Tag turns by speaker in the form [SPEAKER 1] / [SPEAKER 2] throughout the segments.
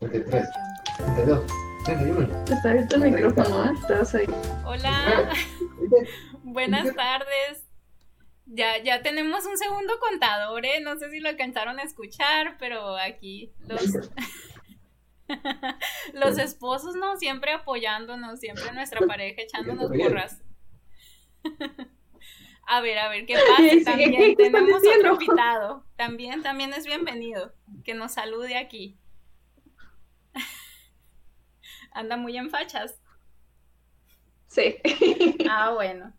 [SPEAKER 1] 33, 32, 31.
[SPEAKER 2] Está abierto el micrófono, ¿eh? Estás ahí.
[SPEAKER 3] Hola, buenas tardes. Ya, ya tenemos un segundo contador, ¿eh? No sé si lo alcanzaron a escuchar, pero aquí los, los esposos, ¿no? Siempre apoyándonos, siempre nuestra pareja echándonos porras. A ver, a ver, ¿qué pasa? También tenemos otro invitado. También, también es bienvenido. Que nos salude aquí. Anda muy en fachas.
[SPEAKER 2] Sí.
[SPEAKER 3] Ah, bueno.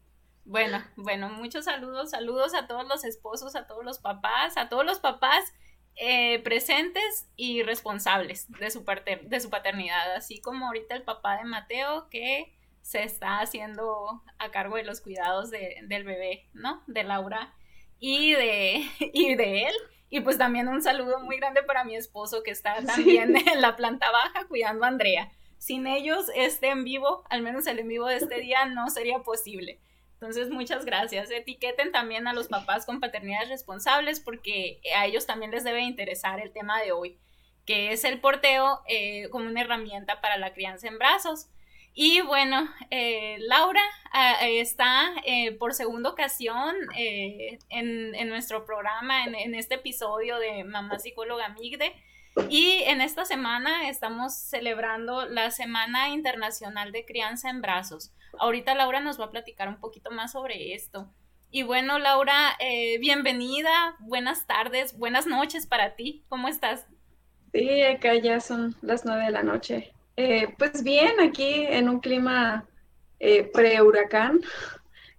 [SPEAKER 3] Bueno, bueno, muchos saludos, saludos a todos los esposos, a todos los papás, a todos los papás eh, presentes y responsables de su, parte, de su paternidad, así como ahorita el papá de Mateo que se está haciendo a cargo de los cuidados del bebé, ¿no? De Laura y de, y de él. Y pues también un saludo muy grande para mi esposo que está también en la planta baja cuidando a Andrea. Sin ellos, este en vivo, al menos el en vivo de este día, no sería posible. Entonces, muchas gracias. Etiqueten también a los papás con paternidades responsables porque a ellos también les debe interesar el tema de hoy, que es el porteo eh, como una herramienta para la crianza en brazos. Y bueno, eh, Laura ah, está eh, por segunda ocasión en, nuestro programa, en, este episodio de Mamá Psicóloga Migde. Y en esta semana estamos celebrando la Semana Internacional de Crianza en Brazos. Ahorita Laura nos va a platicar un poquito más sobre esto. Y bueno, Laura, bienvenida, buenas tardes, buenas noches para ti. ¿Cómo estás?
[SPEAKER 2] Sí, acá ya son las nueve de la noche. Eh, pues bien, aquí en un clima eh, pre-huracán.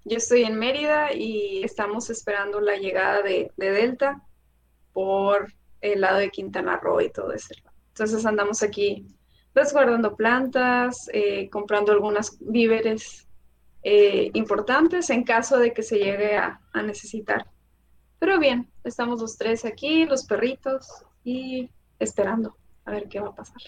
[SPEAKER 2] Yo estoy en Mérida y estamos esperando la llegada de, Delta por el lado de Quintana Roo y todo eso. Entonces andamos aquí resguardando plantas, eh, comprando algunas víveres importantes en caso de que se llegue a, a necesitar. Pero bien, estamos los tres aquí, los perritos, y esperando a ver qué va a pasar.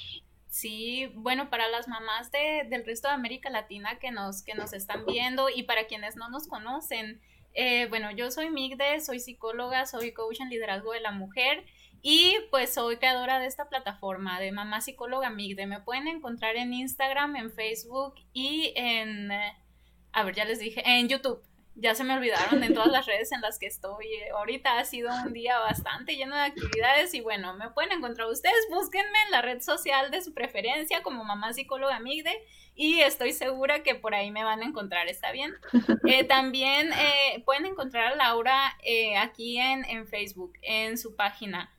[SPEAKER 3] Sí, bueno, para las mamás de, del resto de América Latina que nos, que nos están viendo y para quienes no nos conocen, eh, bueno, yo soy Migde, soy psicóloga, soy coach en liderazgo de la mujer y pues soy creadora de esta plataforma de Mamá Psicóloga Migde. Me pueden encontrar en Instagram, en Facebook y en, eh, a ver, ya les dije, en YouTube ya se me olvidaron en todas las redes en las que estoy. Eh, ahorita ha sido un día bastante lleno de actividades y bueno, me pueden encontrar ustedes, búsquenme en la red social de su preferencia como mamá psicóloga Migde y estoy segura que por ahí me van a encontrar, ¿está bien? Eh, también eh, pueden encontrar a Laura aquí en, en Facebook, en su página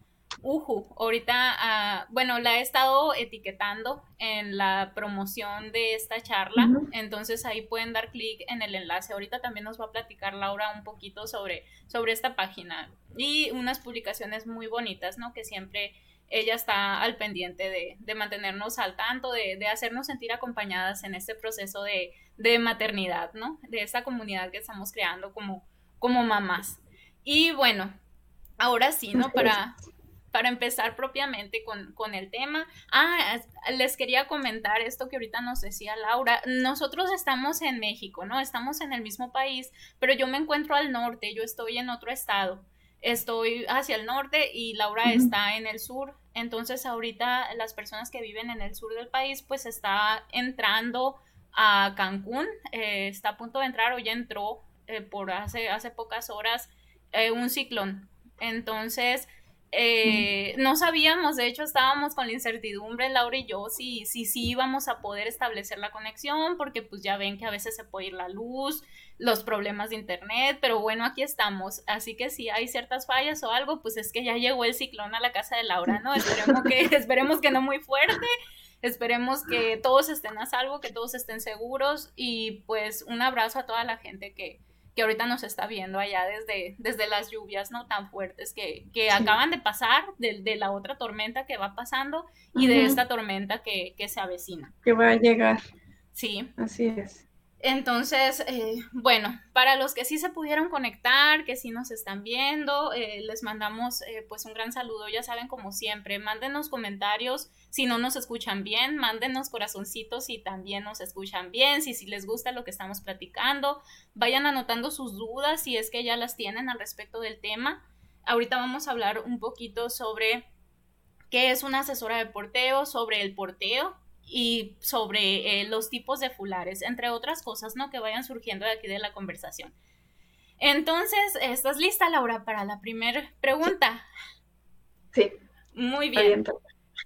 [SPEAKER 3] Uju, ahorita, ah, bueno, la he estado etiquetando en la promoción de esta charla, entonces ahí pueden dar clic en el enlace. Ahorita también nos va a platicar Laura un poquito sobre, sobre esta página y unas publicaciones muy bonitas, ¿no? Que siempre ella está al pendiente de, de mantenernos al tanto, de, de, hacernos sentir acompañadas en este proceso de, de, maternidad, ¿no? De esta comunidad que estamos creando como, como mamás. Y bueno, ahora sí, ¿no? Para, para empezar propiamente con, el tema. Ah, les quería comentar esto que ahorita nos decía Laura. Nosotros estamos en México, ¿no? Estamos en el mismo país, pero yo me encuentro al norte, yo estoy en otro estado. Estoy hacia el norte y Laura está en el sur. Entonces ahorita las personas que viven en el sur del país pues está entrando a Cancún, eh, está a punto de entrar o ya entró eh, por hace, hace pocas horas eh, un ciclón. Entonces, eh, no sabíamos, de hecho estábamos con la incertidumbre, Laura y yo, si sí si, íbamos a poder establecer la conexión, porque pues ya ven que a veces se puede ir la luz, los problemas de internet, pero bueno, aquí estamos, así que si hay ciertas fallas o algo, pues es que ya llegó el ciclón a la casa de Laura, ¿no? Esperemos que, esperemos que no muy fuerte, esperemos que todos estén a salvo, que todos estén seguros y pues un abrazo a toda la gente que, que ahorita nos está viendo allá desde, desde las lluvias no tan fuertes que, acaban de pasar, de, la otra tormenta que va pasando Entonces, eh, bueno, para los que sí se pudieron conectar, que sí nos están viendo, eh, les mandamos eh, pues un gran saludo, ya saben como siempre, mándenos comentarios si no nos escuchan bien, mándenos corazoncitos si también nos escuchan bien, si, si les gusta lo que estamos platicando, vayan anotando sus dudas si es que ya las tienen al respecto del tema. Ahorita vamos a hablar un poquito sobre qué es una asesora de porteo, sobre el porteo y sobre eh, los tipos de fulares, entre otras cosas, ¿no? Que vayan surgiendo de aquí de la conversación. Entonces, ¿estás lista, Laura, para la primera pregunta?
[SPEAKER 2] Sí.
[SPEAKER 3] Muy bien.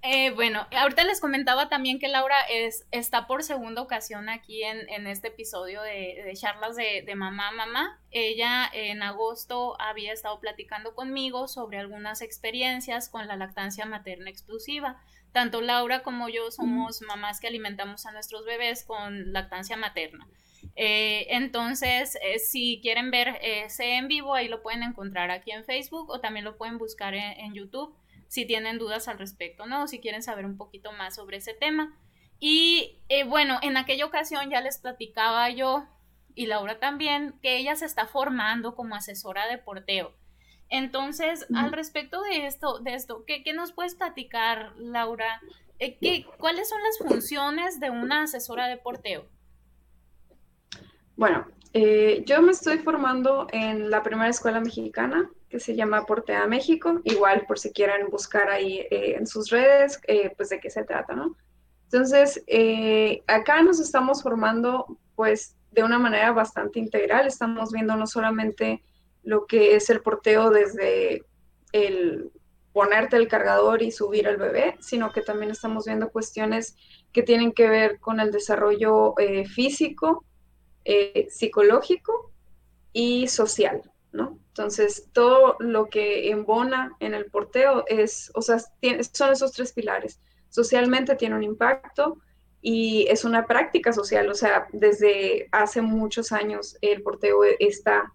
[SPEAKER 3] Eh, bueno, ahorita les comentaba también que Laura es, está por segunda ocasión aquí en, este episodio de, charlas de, de, mamá mamá. Ella en agosto había estado platicando conmigo sobre algunas experiencias con la lactancia materna exclusiva. Tanto Laura como yo somos mamás que alimentamos a nuestros bebés con lactancia materna. Eh, entonces, eh, si quieren ver ese en vivo, ahí lo pueden encontrar aquí en Facebook o también lo pueden buscar en YouTube si tienen dudas al respecto, ¿no? si quieren saber un poquito más sobre ese tema. Y eh, bueno, en aquella ocasión ya les platicaba yo y Laura también que ella se está formando como asesora de porteo. Entonces, al respecto de esto, de esto, ¿qué, nos puedes platicar, Laura? Eh, ¿qué, ¿Cuáles son las funciones de una asesora de porteo?
[SPEAKER 2] Bueno, eh, yo me estoy formando en la primera escuela mexicana que se llama Portea México, igual por si quieren buscar ahí eh, en sus redes, pues de qué se trata, ¿no? Entonces, acá nos estamos formando pues de una manera bastante integral, estamos viendo no solamente lo que es el porteo desde el ponerte el cargador y subir al bebé, sino que también estamos viendo cuestiones que tienen que ver con el desarrollo físico, psicológico y social, ¿no? Entonces, todo lo que embona en el porteo es, o sea, son esos tres pilares. Socialmente tiene un impacto y es una práctica social, o sea, desde hace muchos años el porteo está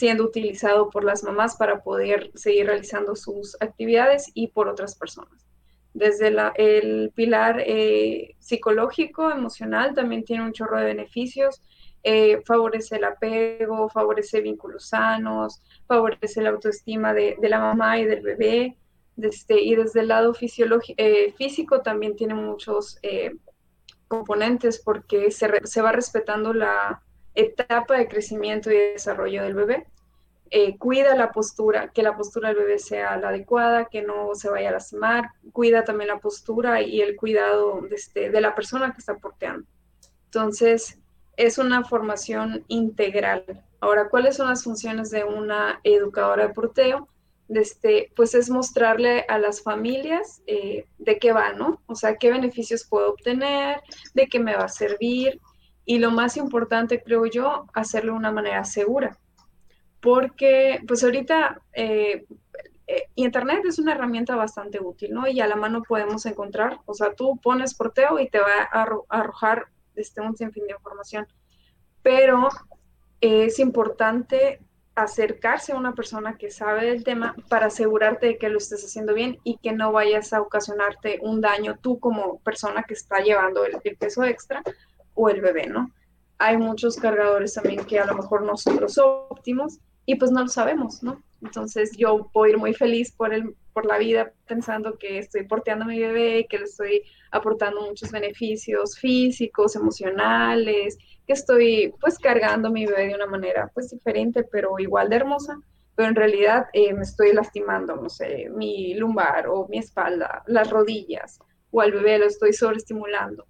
[SPEAKER 2] siendo utilizado por las mamás para poder seguir realizando sus actividades y por otras personas. Desde el pilar eh, psicológico, emocional, también tiene un chorro de beneficios eh, favorece el apego, favorece vínculos sanos, favorece la autoestima de, la mamá y del bebé. Desde, y desde el lado eh, físico también tiene muchos eh, componentes porque se, se, va respetando la etapa de crecimiento y desarrollo del bebé. cuida la postura, que la postura del bebé sea la adecuada, que no se vaya a lastimar, cuida también la postura y el cuidado de, este, de la persona que está porteando. Entonces, es una formación integral. Ahora, ¿cuáles son las funciones de una educadora de porteo? Este, pues es mostrarle a las familias eh, de qué va, ¿no? O sea, qué beneficios puedo obtener, de qué me va a servir y lo más importante, creo yo, hacerlo de una manera segura. Porque, pues ahorita, eh, eh, Internet es una herramienta bastante útil, ¿no? Y a la mano podemos encontrar, o sea, tú pones porteo y te va a arrojar este, un sinfín de información. Pero es importante acercarse a una persona que sabe del tema para asegurarte de que lo estés haciendo bien y que no vayas a ocasionarte un daño tú como persona que está llevando el peso extra o el bebé, ¿no? Hay muchos cargadores también que a lo mejor no son los óptimos y pues no lo sabemos, ¿no? Entonces yo puedo ir muy feliz por, el, por la vida pensando que estoy porteando a mi bebé, que le estoy aportando muchos beneficios físicos, emocionales, que estoy pues cargando a mi bebé de una manera pues diferente, pero igual de hermosa, pero en realidad eh, me estoy lastimando, no sé, mi lumbar o mi espalda, las rodillas, o al bebé lo estoy sobreestimulando.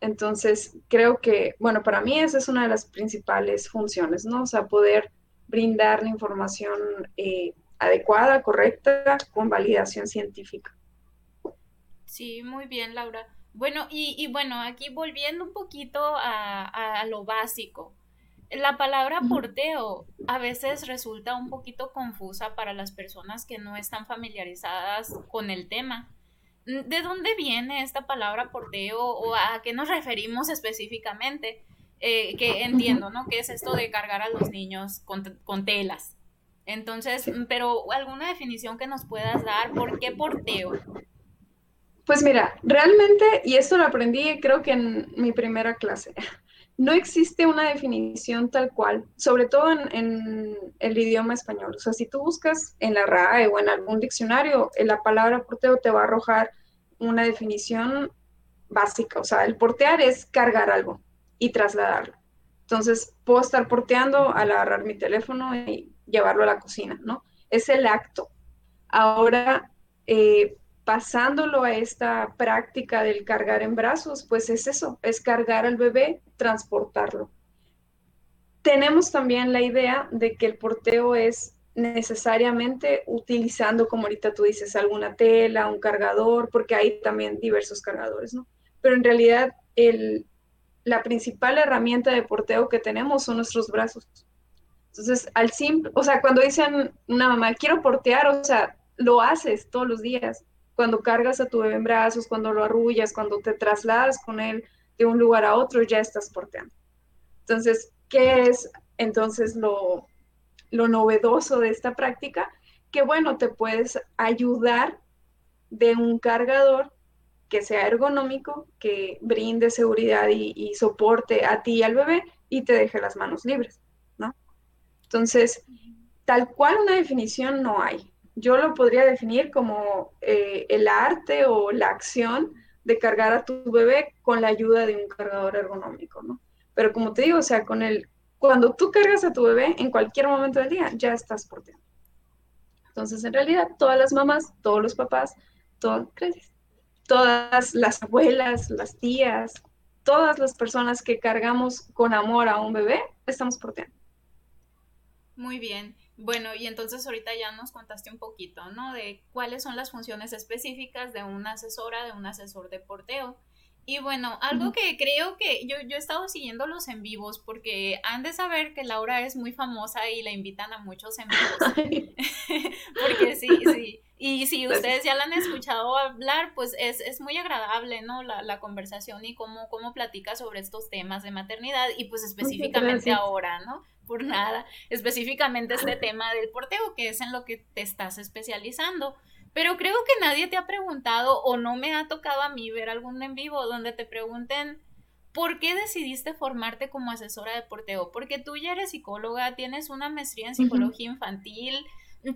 [SPEAKER 2] Entonces, creo que, bueno, para mí esa es una de las principales funciones, ¿no? O sea, poder brindar la información eh, adecuada, correcta, con validación científica.
[SPEAKER 3] Sí, muy bien, Laura. Bueno, y, bueno, aquí volviendo un poquito a, lo básico. La palabra porteo a veces resulta un poquito confusa para las personas que no están familiarizadas con el tema. ¿De dónde viene esta palabra porteo o a qué nos referimos específicamente? Eh, que entiendo, ¿no? ¿Qué es esto de cargar a los niños con, telas? Entonces, pero alguna definición que nos puedas dar, ¿por qué porteo?
[SPEAKER 2] Pues mira, realmente, y esto lo aprendí creo que en mi primera clase, no existe una definición tal cual, sobre todo en, el idioma español. O sea, si tú buscas en la RAE o en algún diccionario, eh, la palabra porteo te va a arrojar una definición básica. O sea, el portear es cargar algo y trasladarlo. Entonces, puedo estar porteando al agarrar mi teléfono y llevarlo a la cocina, ¿no? Es el acto. Ahora, eh, pasándolo a esta práctica del cargar en brazos, pues es eso, es cargar al bebé, transportarlo. Tenemos también la idea de que el porteo es necesariamente utilizando, como ahorita tú dices, alguna tela, un cargador, porque hay también diversos cargadores, ¿no? Pero en realidad el, la principal herramienta de porteo que tenemos son nuestros brazos. Entonces, al simple, o sea, cuando dicen una mamá, quiero portear, o sea, lo haces todos los días. Cuando cargas a tu bebé en brazos, cuando lo arrullas, cuando te trasladas con él de un lugar a otro, ya estás porteando. Entonces, ¿qué es entonces lo, lo novedoso de esta práctica? Que bueno, te puedes ayudar de un cargador que sea ergonómico, que brinde seguridad y, y, soporte a ti y al bebé y te deje las manos libres, ¿no? Entonces, tal cual una definición no hay. Yo lo podría definir como eh, el arte o la acción de cargar a tu bebé con la ayuda de un cargador ergonómico, ¿no? Pero como te digo, o sea, con el, cuando tú cargas a tu bebé en cualquier momento del día, ya estás porteando. Entonces, en realidad, todas las mamás, todos los papás, todas las abuelas, las tías, todas las personas que cargamos con amor a un bebé, estamos porteando.
[SPEAKER 3] Muy bien. Bueno, y entonces ahorita ya nos contaste un poquito, ¿no? De cuáles son las funciones específicas de una asesora, de un asesor de porteo. Y bueno, algo que creo que yo, yo he estado siguiendo los en vivos porque han de saber que Laura es muy famosa y la invitan a muchos en vivos. porque sí, sí. Y si ustedes ya la han escuchado hablar, pues es, es muy agradable, ¿no? La, la, conversación y cómo, cómo platica sobre estos temas de maternidad y pues específicamente ahora, ¿no? Por nada, específicamente este tema del porteo, que es en lo que te estás especializando. Pero creo que nadie te ha preguntado o no me ha tocado a mí ver algún en vivo donde te pregunten ¿por qué decidiste formarte como asesora de porteo? Porque tú ya eres psicóloga, tienes una maestría en psicología uh -huh. infantil,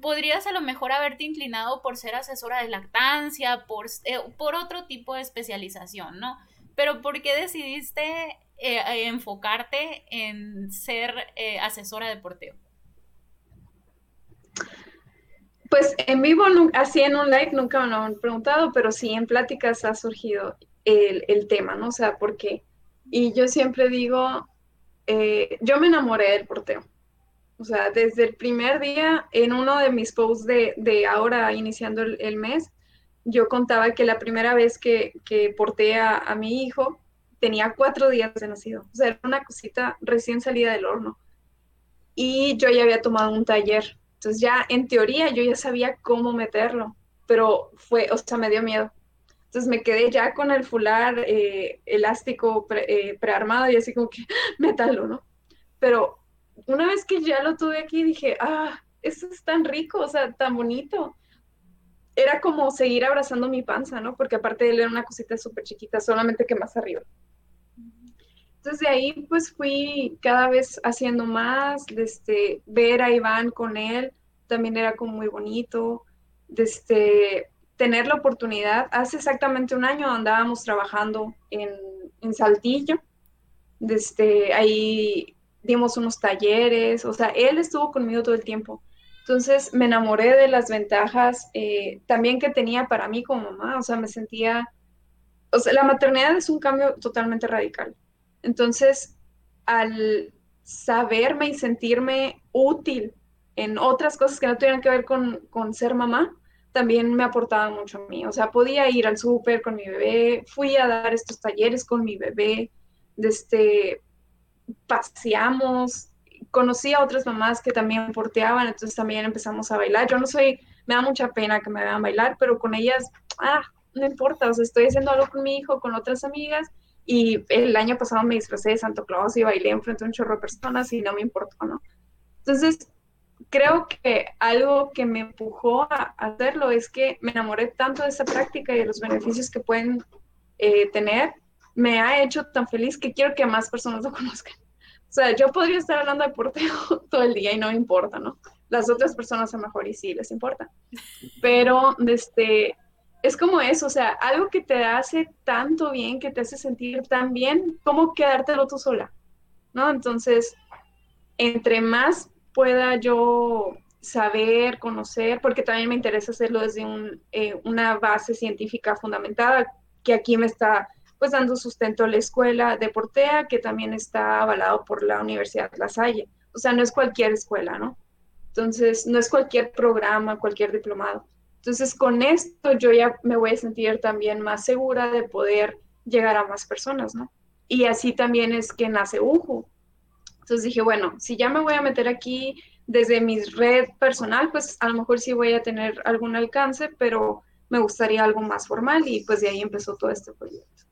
[SPEAKER 3] podrías a lo mejor haberte inclinado por ser asesora de lactancia, por, eh, por otro tipo de especialización, ¿no? Pero ¿por qué decidiste eh, enfocarte en ser eh, asesora de porteo?
[SPEAKER 2] Pues en vivo, así en un live, nunca me lo han preguntado, pero sí en pláticas ha surgido el, el tema, ¿no? O sea, ¿por qué? Y yo siempre digo, eh, yo me enamoré del porteo. O sea, desde el primer día, en uno de mis posts de, de ahora iniciando el, mes, yo contaba que la primera vez que, que porté a, mi hijo tenía cuatro días de nacido. O sea, era una cosita recién salida del horno. Y yo ya había tomado un taller entonces ya en teoría yo ya sabía cómo meterlo, pero fue, o sea, me dio miedo. Entonces me quedé ya con el fular eh, elástico pre, eh, prearmado y así como que métalo, ¿no? Pero una vez que ya lo tuve aquí dije, ah, eso es tan rico, o sea, tan bonito. Era como seguir abrazando mi panza, ¿no? Porque aparte de él era una cosita súper chiquita, solamente que más arriba. Entonces de ahí pues fui cada vez haciendo más, desde ver a Iván con él, también era como muy bonito, desde tener la oportunidad, hace exactamente un año andábamos trabajando en, en Saltillo, desde ahí dimos unos talleres, o sea, él estuvo conmigo todo el tiempo. Entonces me enamoré de las ventajas eh, también que tenía para mí como mamá, o sea, me sentía, o sea, la maternidad es un cambio totalmente radical. Entonces, al saberme y sentirme útil en otras cosas que no tuvieran que ver con, con, ser mamá, también me aportaba mucho a mí. O sea, podía ir al súper con mi bebé, fui a dar estos talleres con mi bebé, desde, paseamos, conocí a otras mamás que también porteaban, entonces también empezamos a bailar. Yo no soy, me da mucha pena que me vean bailar, pero con ellas, ah, no importa, o sea, estoy haciendo algo con mi hijo, con otras amigas, y el año pasado me disfrazé de Santo Claus y bailé enfrente de un chorro de personas y no me importó, ¿no? Entonces, creo que algo que me empujó a hacerlo es que me enamoré tanto de esa práctica y de los beneficios que pueden eh, tener, me ha hecho tan feliz que quiero que más personas lo conozcan. O sea, yo podría estar hablando de porteo todo el día y no me importa, ¿no? Las otras personas a lo mejor y sí les importa. Pero, este, es como eso, o sea, algo que te hace tanto bien, que te hace sentir tan bien, como quedártelo tú sola, ¿no? Entonces, entre más pueda yo saber, conocer, porque también me interesa hacerlo desde un, eh, una base científica fundamentada, que aquí me está pues dando sustento a la escuela de Portea, que también está avalado por la Universidad La Salle. O sea, no es cualquier escuela, ¿no? Entonces, no es cualquier programa, cualquier diplomado. Entonces, con esto yo ya me voy a sentir también más segura de poder llegar a más personas, ¿no? Y así también es que nace UJU. Entonces dije, bueno, si ya me voy a meter aquí desde mi red personal, pues a lo mejor sí voy a tener algún alcance, pero me gustaría algo más formal y pues de ahí empezó todo este proyecto.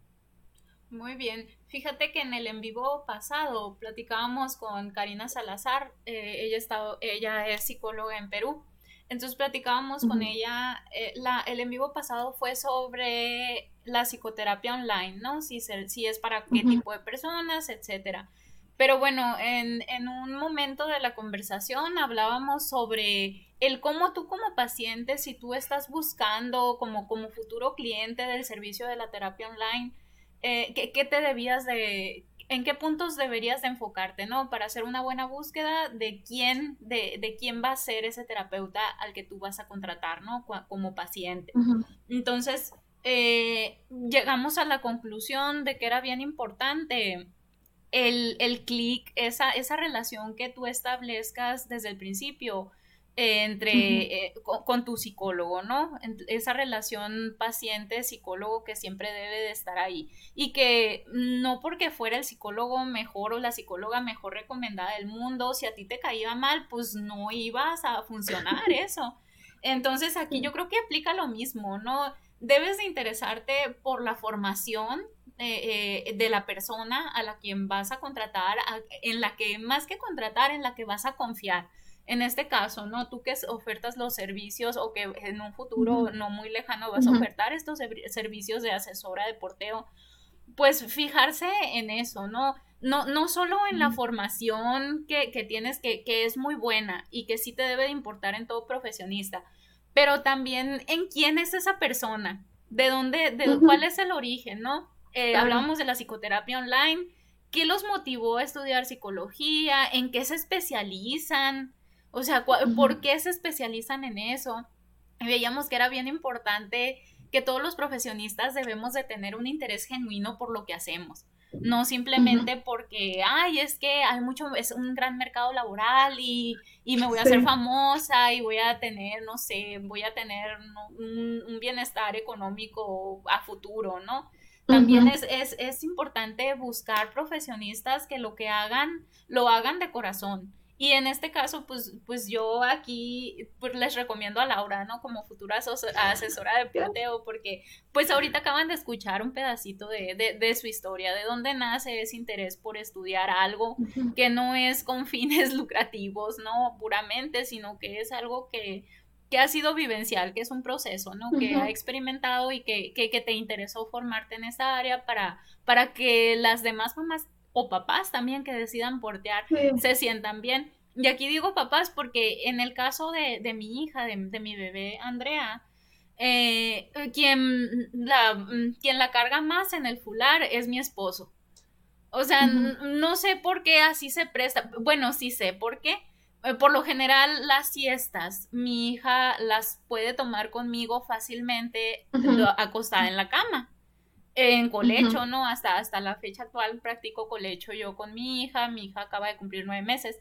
[SPEAKER 3] Muy bien. Fíjate que en el en vivo pasado platicábamos con Karina Salazar, eh, ella, está, ella es psicóloga en Perú. Entonces platicábamos con ella, eh, la, el en vivo pasado fue sobre la psicoterapia online, ¿no? Si, si es para qué tipo de personas, etcétera. Pero bueno, en, en, un momento de la conversación hablábamos sobre el cómo tú como paciente, si tú estás buscando como, como futuro cliente del servicio de la terapia online, eh, ¿qué, te debías de, en qué puntos deberías de enfocarte, ¿no? Para hacer una buena búsqueda de quién, de, de quién va a ser ese terapeuta al que tú vas a contratar, ¿no? Como paciente. Entonces, eh, llegamos a la conclusión de que era bien importante el, el clic, esa, esa relación que tú establezcas desde el principio entre eh, con, tu psicólogo, ¿no? Esa relación paciente-psicólogo que siempre debe de estar ahí. Y que no porque fuera el psicólogo mejor o la psicóloga mejor recomendada del mundo, si a ti te caía mal, pues no ibas a funcionar eso. Entonces aquí yo creo que aplica lo mismo, ¿no? Debes de interesarte por la formación eh, eh, de la persona a la quien vas a contratar, en la que más que contratar, en la que vas a confiar en este caso, ¿no? Tú que ofertas los servicios o que en un futuro no muy lejano vas a ofertar estos servicios de asesora de porteo, pues fijarse en eso, ¿no? No, no solo en la formación que, tienes, que, que, es muy buena y que sí te debe de importar en todo profesionista, pero también en quién es esa persona, de dónde, de cuál es el origen, ¿no? Eh, hablábamos de la psicoterapia online, ¿qué los motivó a estudiar psicología? ¿En qué se especializan? O sea, ¿por qué se especializan en eso? Y veíamos que era bien importante que todos los profesionistas debemos de tener un interés genuino por lo que hacemos. No simplemente porque, ay, es que hay mucho, es un gran mercado laboral y, me voy a hacer famosa y voy a tener, no sé, voy a tener un, bienestar económico a futuro, ¿no? También es, es, es importante buscar profesionistas que lo que hagan, lo hagan de corazón y en este caso, pues, pues yo aquí pues les recomiendo a Laura, ¿no? Como futura asesora de plateo, porque pues ahorita acaban de escuchar un pedacito de, de, de, su historia, de dónde nace ese interés por estudiar algo que no es con fines lucrativos, ¿no? Puramente, sino que es algo que, que ha sido vivencial, que es un proceso, ¿no? Que ha experimentado y que, que, que, te interesó formarte en esa área para, para que las demás mamás o papás también que decidan portear se sientan bien. Y aquí digo papás porque en el caso de, mi hija, de, mi bebé Andrea, eh, quien, la, quien la carga más en el fular es mi esposo. O sea, no sé por qué así se presta. Bueno, sí sé por qué. Eh, por lo general, las siestas, mi hija las puede tomar conmigo fácilmente acostada en la cama en colecho, ¿no? Hasta, hasta la fecha actual practico colecho yo con mi hija, mi hija acaba de cumplir nueve meses,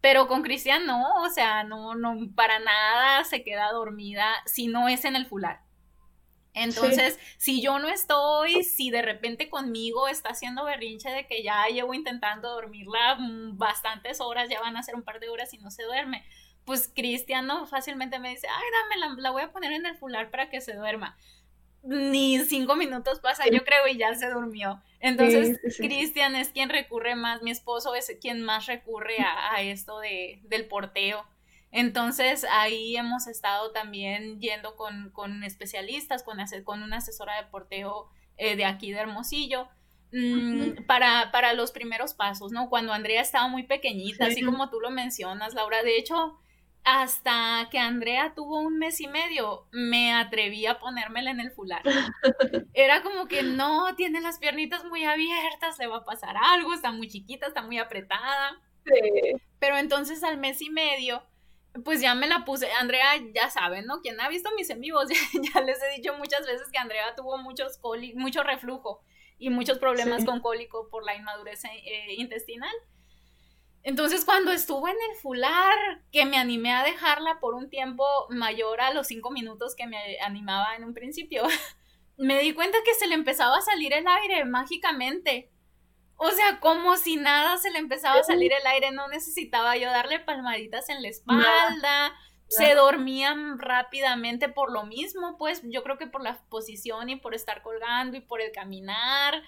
[SPEAKER 3] pero con Cristian no, o sea, no, no, para nada se queda dormida si no es en el fular. Entonces, si yo no estoy, si de repente conmigo está haciendo berrinche de que ya llevo intentando dormirla mm, bastantes horas, ya van a ser un par de horas y no se duerme, pues Cristian no fácilmente me dice, ay, dame, la, la voy a poner en el fular para que se duerma ni cinco minutos pasa, yo creo, y ya se durmió. Entonces, Cristian es quien recurre más, mi esposo es quien más recurre a, esto de, del porteo. Entonces, ahí hemos estado también yendo con, con especialistas, con, con una asesora de porteo eh, de aquí de Hermosillo. Mm, para, para los primeros pasos, ¿no? Cuando Andrea estaba muy pequeñita, así como tú lo mencionas, Laura. De hecho, hasta que Andrea tuvo un mes y medio, me atreví a ponérmela en el fular. Era como que no, tiene las piernitas muy abiertas, le va a pasar algo, está muy chiquita, está muy apretada. Pero entonces al mes y medio pues ya me la puse. Andrea, ya saben, ¿no? Quien ha visto mis en vivos, ya, les he dicho muchas veces que Andrea tuvo muchos mucho reflujo y muchos problemas con cólico por la inmadurez eh, intestinal. Entonces, cuando estuvo en el fular, que me animé a dejarla por un tiempo mayor a los cinco minutos que me animaba en un principio, me di cuenta que se le empezaba a salir el aire mágicamente. O sea, como si nada se le empezaba a salir el aire, no necesitaba yo darle palmaditas en la espalda, se dormían rápidamente por lo mismo, pues yo creo que por la posición y por estar colgando y por el caminar.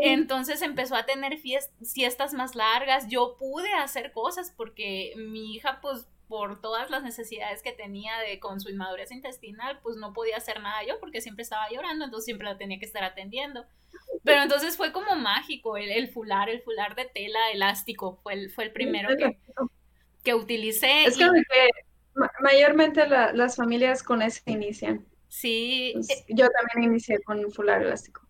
[SPEAKER 3] Entonces empezó a tener siestas más largas, yo pude hacer cosas porque mi hija pues por todas las necesidades que tenía de con su inmadurez intestinal, pues no podía hacer nada yo porque siempre estaba llorando, entonces siempre la tenía que estar atendiendo. Pero entonces fue como mágico el, el fular, el fular de tela elástico, fue el, fue el primero que, que utilicé.
[SPEAKER 2] Es que mayormente las familias con ese inician.
[SPEAKER 3] Sí.
[SPEAKER 2] Eh, yo también inicié con un fular elástico.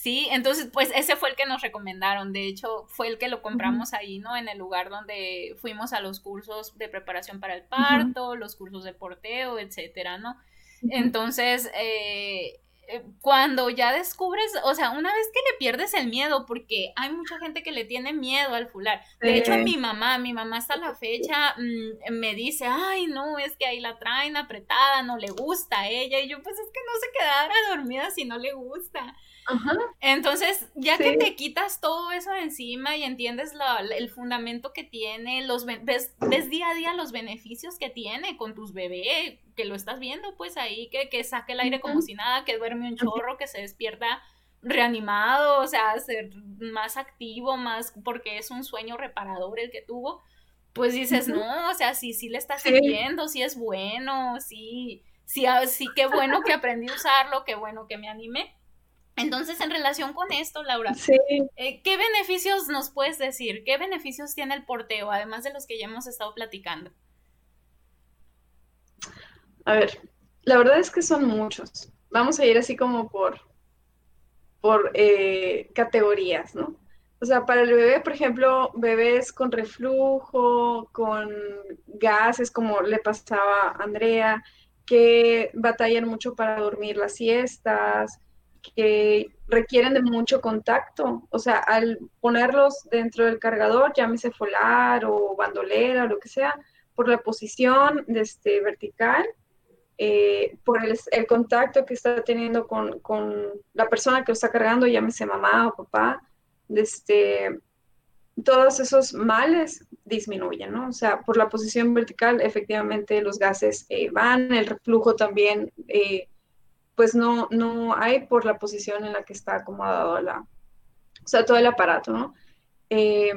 [SPEAKER 3] Sí, entonces pues ese fue el que nos recomendaron, de hecho fue el que lo compramos ahí, ¿no? En el lugar donde fuimos a los cursos de preparación para el parto, los cursos de porteo, etcétera, ¿no? Entonces, eh, eh, cuando ya descubres, o sea, una vez que le pierdes el miedo, porque hay mucha gente que le tiene miedo al fular. De hecho, mi mamá, mi mamá hasta la fecha mm, me dice, ay, no, es que ahí la traen apretada, no le gusta a ella. Y yo, pues es que no se quedara dormida si no le gusta. Entonces, ya que te quitas todo eso de encima y entiendes el fundamento que tiene, los ves, ves, día a día los beneficios que tiene con tus bebés, que lo estás viendo pues ahí, que, que saque el aire como si nada, que duerme un chorro, que se despierta reanimado, o sea, ser más activo, más porque es un sueño reparador el que tuvo, pues dices, no, o sea, sí, sí le estás sirviendo, sí es bueno, sí, sí, ah, sí, qué bueno que aprendí a usarlo, qué bueno que me animé. Entonces, en relación con esto, Laura, eh, ¿qué beneficios nos puedes decir? ¿Qué beneficios tiene el porteo, además de los que ya hemos estado platicando?
[SPEAKER 2] A ver, la verdad es que son muchos. Vamos a ir así como por, por eh, categorías, ¿no? O sea, para el bebé, por ejemplo, bebés con reflujo, con gases, como le pasaba a Andrea, que batallan mucho para dormir las siestas, que requieren de mucho contacto. O sea, al ponerlos dentro del cargador, llámese folar o bandolera o lo que sea, por la posición de este, vertical, eh, por el, contacto que está teniendo con, la persona que lo está cargando, llámese mamá o papá, este, todos esos males disminuyen, ¿no? O sea, por la posición vertical, efectivamente los gases eh, van, el reflujo también eh, pues no, no hay por la posición en la que está acomodado la, o sea, todo el aparato, ¿no? Eh,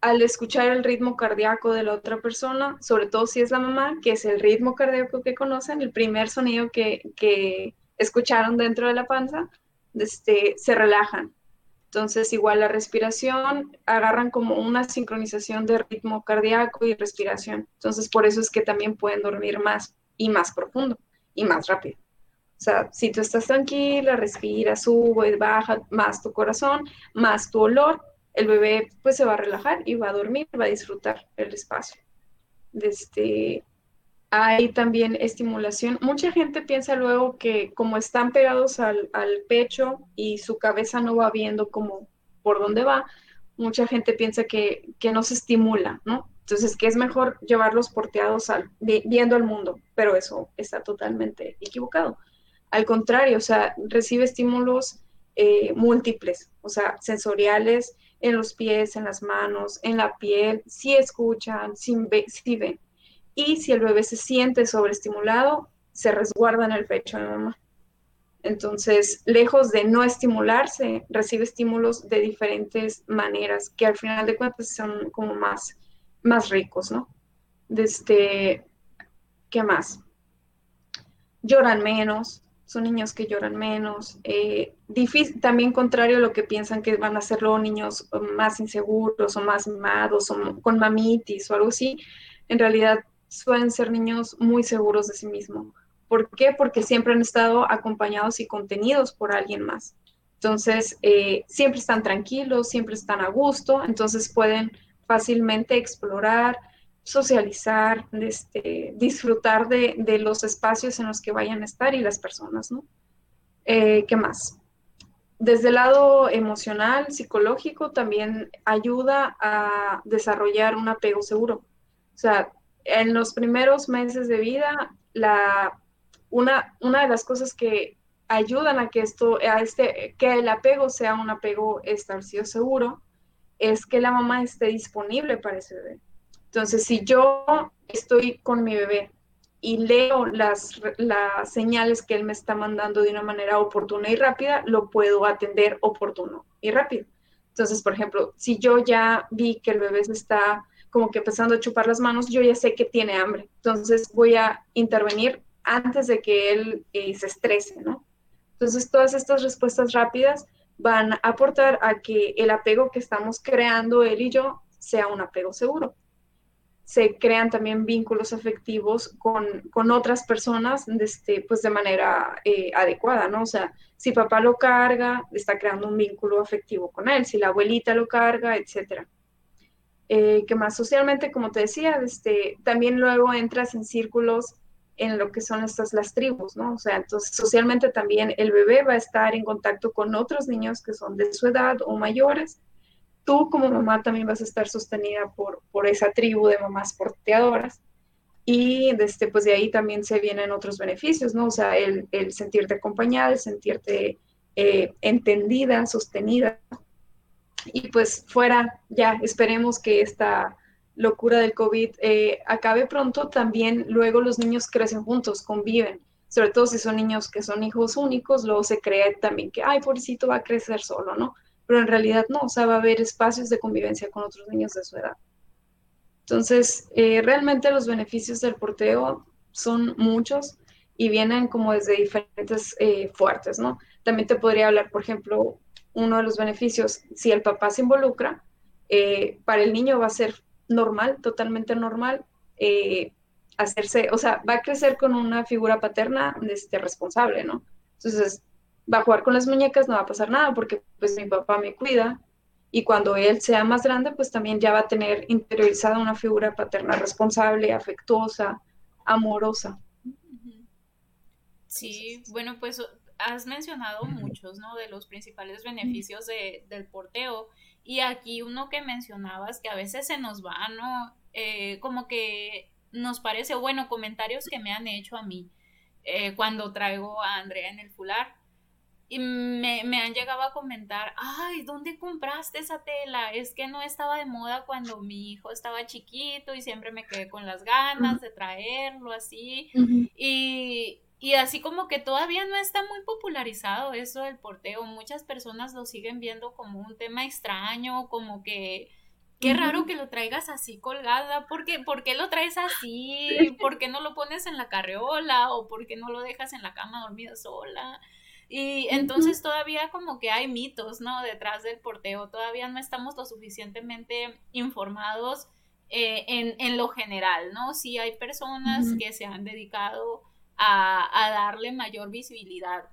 [SPEAKER 2] al escuchar el ritmo cardíaco de la otra persona, sobre todo si es la mamá, que es el ritmo cardíaco que conocen, el primer sonido que, escucharon dentro de la panza, este, se relajan. Entonces, igual la respiración, agarran como una sincronización de ritmo cardíaco y respiración. Entonces, por eso es que también pueden dormir más y más profundo y más rápido. O sea, si tú estás tranquila, respira, sube, baja más tu corazón, más tu olor, el bebé pues se va a relajar y va a dormir, va a disfrutar el espacio. Este, hay también estimulación. Mucha gente piensa luego que como están pegados al, pecho y su cabeza no va viendo como por dónde va, mucha gente piensa que, que no se estimula, ¿no? Entonces, que es mejor llevarlos porteados al, viendo al mundo, pero eso está totalmente equivocado. Al contrario, o sea, recibe estímulos eh, múltiples, o sea, sensoriales en los pies, en las manos, en la piel, si escuchan, si, ven. Y si el bebé se siente sobreestimulado, se resguarda en el pecho de mamá. Entonces, lejos de no estimularse, recibe estímulos de diferentes maneras, que al final de cuentas son como más, más ricos, ¿no? Desde, este, ¿qué más? Lloran menos, son niños que lloran menos. Eh, difícil, también contrario a lo que piensan que van a ser los niños más inseguros o más mimados o con mamitis o algo así, en realidad suelen ser niños muy seguros de sí mismos. ¿Por qué? Porque siempre han estado acompañados y contenidos por alguien más. Entonces, eh, siempre están tranquilos, siempre están a gusto, entonces pueden fácilmente explorar, socializar, este, disfrutar de, de, los espacios en los que vayan a estar y las personas, ¿no? Eh, ¿Qué más? Desde el lado emocional, psicológico, también ayuda a desarrollar un apego seguro. O sea, en los primeros meses de vida, la, una, una de las cosas que ayudan a que esto, a este, que el apego sea un apego establecido seguro, es que la mamá esté disponible para ese bebé. Entonces, si yo estoy con mi bebé y leo las, las señales que él me está mandando de una manera oportuna y rápida, lo puedo atender oportuno y rápido. Entonces, por ejemplo, si yo ya vi que el bebé se está como que empezando a chupar las manos, yo ya sé que tiene hambre. Entonces voy a intervenir antes de que él eh, se estrese, ¿no? Entonces, todas estas respuestas rápidas van a aportar a que el apego que estamos creando él y yo sea un apego seguro se crean también vínculos afectivos con, con otras personas este, pues de manera eh, adecuada, ¿no? O sea, si papá lo carga, está creando un vínculo afectivo con él, si la abuelita lo carga, etcétera. Eh, que más socialmente, como te decía, este, también luego entras en círculos en lo que son estas las tribus, ¿no? O sea, entonces socialmente también el bebé va a estar en contacto con otros niños que son de su edad o mayores, tú como mamá también vas a estar sostenida por, por esa tribu de mamás porteadoras. Y desde, pues de ahí también se vienen otros beneficios, ¿no? O sea, el, sentirte acompañada, el sentirte eh, entendida, sostenida. Y pues fuera, ya, esperemos que esta locura del COVID eh, acabe pronto. También luego los niños crecen juntos, conviven, sobre todo si son niños que son hijos únicos, luego se cree también que, ay, pobrecito, va a crecer solo, ¿no? Pero en realidad no, o sea, va a haber espacios de convivencia con otros niños de su edad. Entonces, eh, realmente los beneficios del porteo son muchos y vienen como desde diferentes eh, fuertes, ¿no? También te podría hablar, por ejemplo, uno de los beneficios, si el papá se involucra, eh, para el niño va a ser normal, totalmente normal, hacerse, o sea, va a crecer con una figura paterna este, responsable, ¿no? Entonces, va a jugar con las muñecas, no va a pasar nada porque pues mi papá me cuida y cuando él sea más grande pues también ya va a tener interiorizada una figura paterna responsable, afectuosa, amorosa.
[SPEAKER 3] Sí, bueno, pues has mencionado muchos, ¿no? De los principales beneficios de, del porteo. Y aquí uno que mencionabas que a veces se nos va, ¿no? Eh, como que nos parece, bueno, comentarios que me han hecho a mí eh, cuando traigo a Andrea en el fular y me, me, han llegado a comentar, ay, ¿dónde compraste esa tela? Es que no estaba de moda cuando mi hijo estaba chiquito y siempre me quedé con las ganas de traerlo así. y, y, así como que todavía no está muy popularizado eso del porteo. Muchas personas lo siguen viendo como un tema extraño, como que... Qué raro que lo traigas así colgada. ¿Por qué, ¿Por qué lo traes así? ¿Por qué no lo pones en la carreola? ¿O por qué no lo dejas en la cama dormida sola? Y entonces todavía como que hay mitos, ¿no? Detrás del porteo, todavía no estamos lo suficientemente informados eh, en, en, lo general, ¿no? Sí hay personas que se han dedicado a, a, darle mayor visibilidad